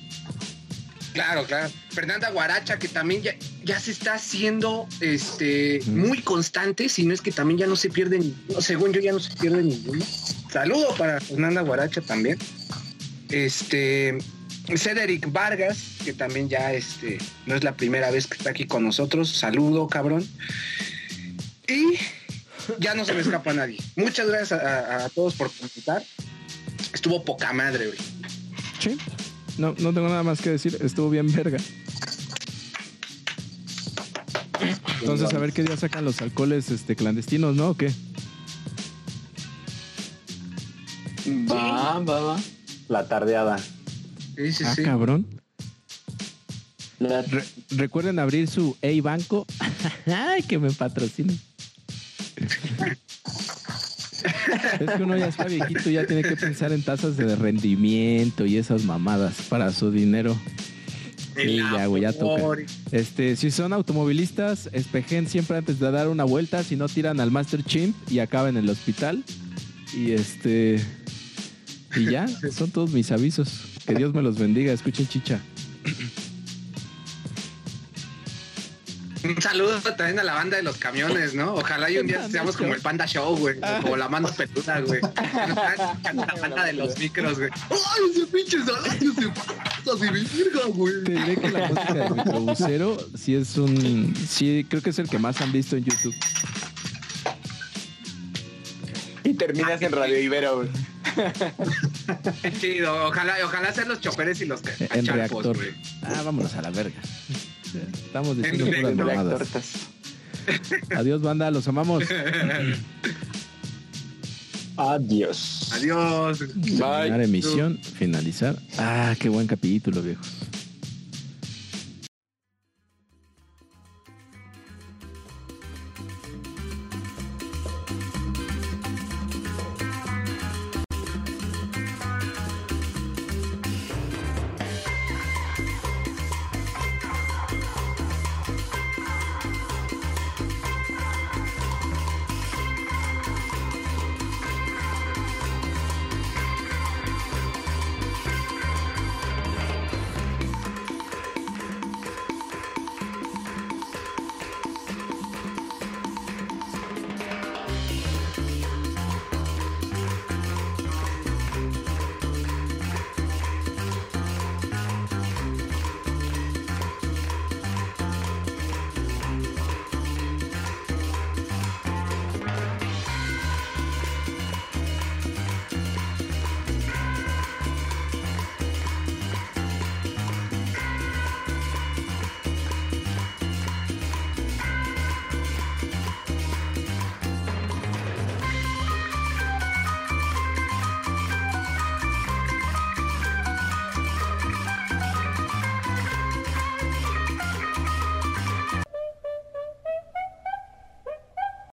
claro, claro. Fernanda Guaracha, que también ya, ya se está haciendo este, Mm. muy constante, si no es que también ya no se pierde ninguno. Según yo, ya no se pierde ninguno. Saludo para Fernanda Guaracha también. Este. Cedric Vargas, que también ya este, no es la primera vez que está aquí con nosotros. Saludo, cabrón. Y ya no se me escapa nadie. Muchas gracias a, a- a todos por comentar. Estuvo poca madre, güey. Sí. No, no tengo nada más que decir. Estuvo bien verga. Entonces, a ver qué día sacan los alcoholes este, clandestinos, ¿no? ¿O qué? Va, va, va. La tardeada. Sí, sí, Ah, sí. cabrón. Re- recuerden abrir su Ey Banco. *laughs* Ay, que me patrocinen. Es que uno ya está viejito, ya tiene que pensar en tasas de rendimiento y esas mamadas para su dinero. Sí, ya, güey, ya toca. Este, si son automovilistas, espejen siempre antes de dar una vuelta, si no tiran al Master Chimp y acaban en el hospital. Y este. Y ya, *laughs* son todos mis avisos. Que Dios me los bendiga. Escuchen chicha. Un saludo también a la banda de los camiones, ¿no? Ojalá y un día seamos como el Panda Show, güey. o Como la mano peluda, güey. *laughs* La banda de los micros, güey. ¡Ay, ese pinche salario se pasa verga, güey! Te diré que la música de microbusero sí es un. Sí, creo que es el que más han visto en YouTube. Y terminas en Radio Ibero, güey. *laughs* Chido. Ojalá, ojalá sean los choferes y los que En reactor. güey. Ah, vámonos a la verga. Estamos diciendo En puras mamadas. Adiós, banda, los amamos. Adiós. Adiós. Terminar emisión, finalizar. Ah, qué buen capítulo, viejos.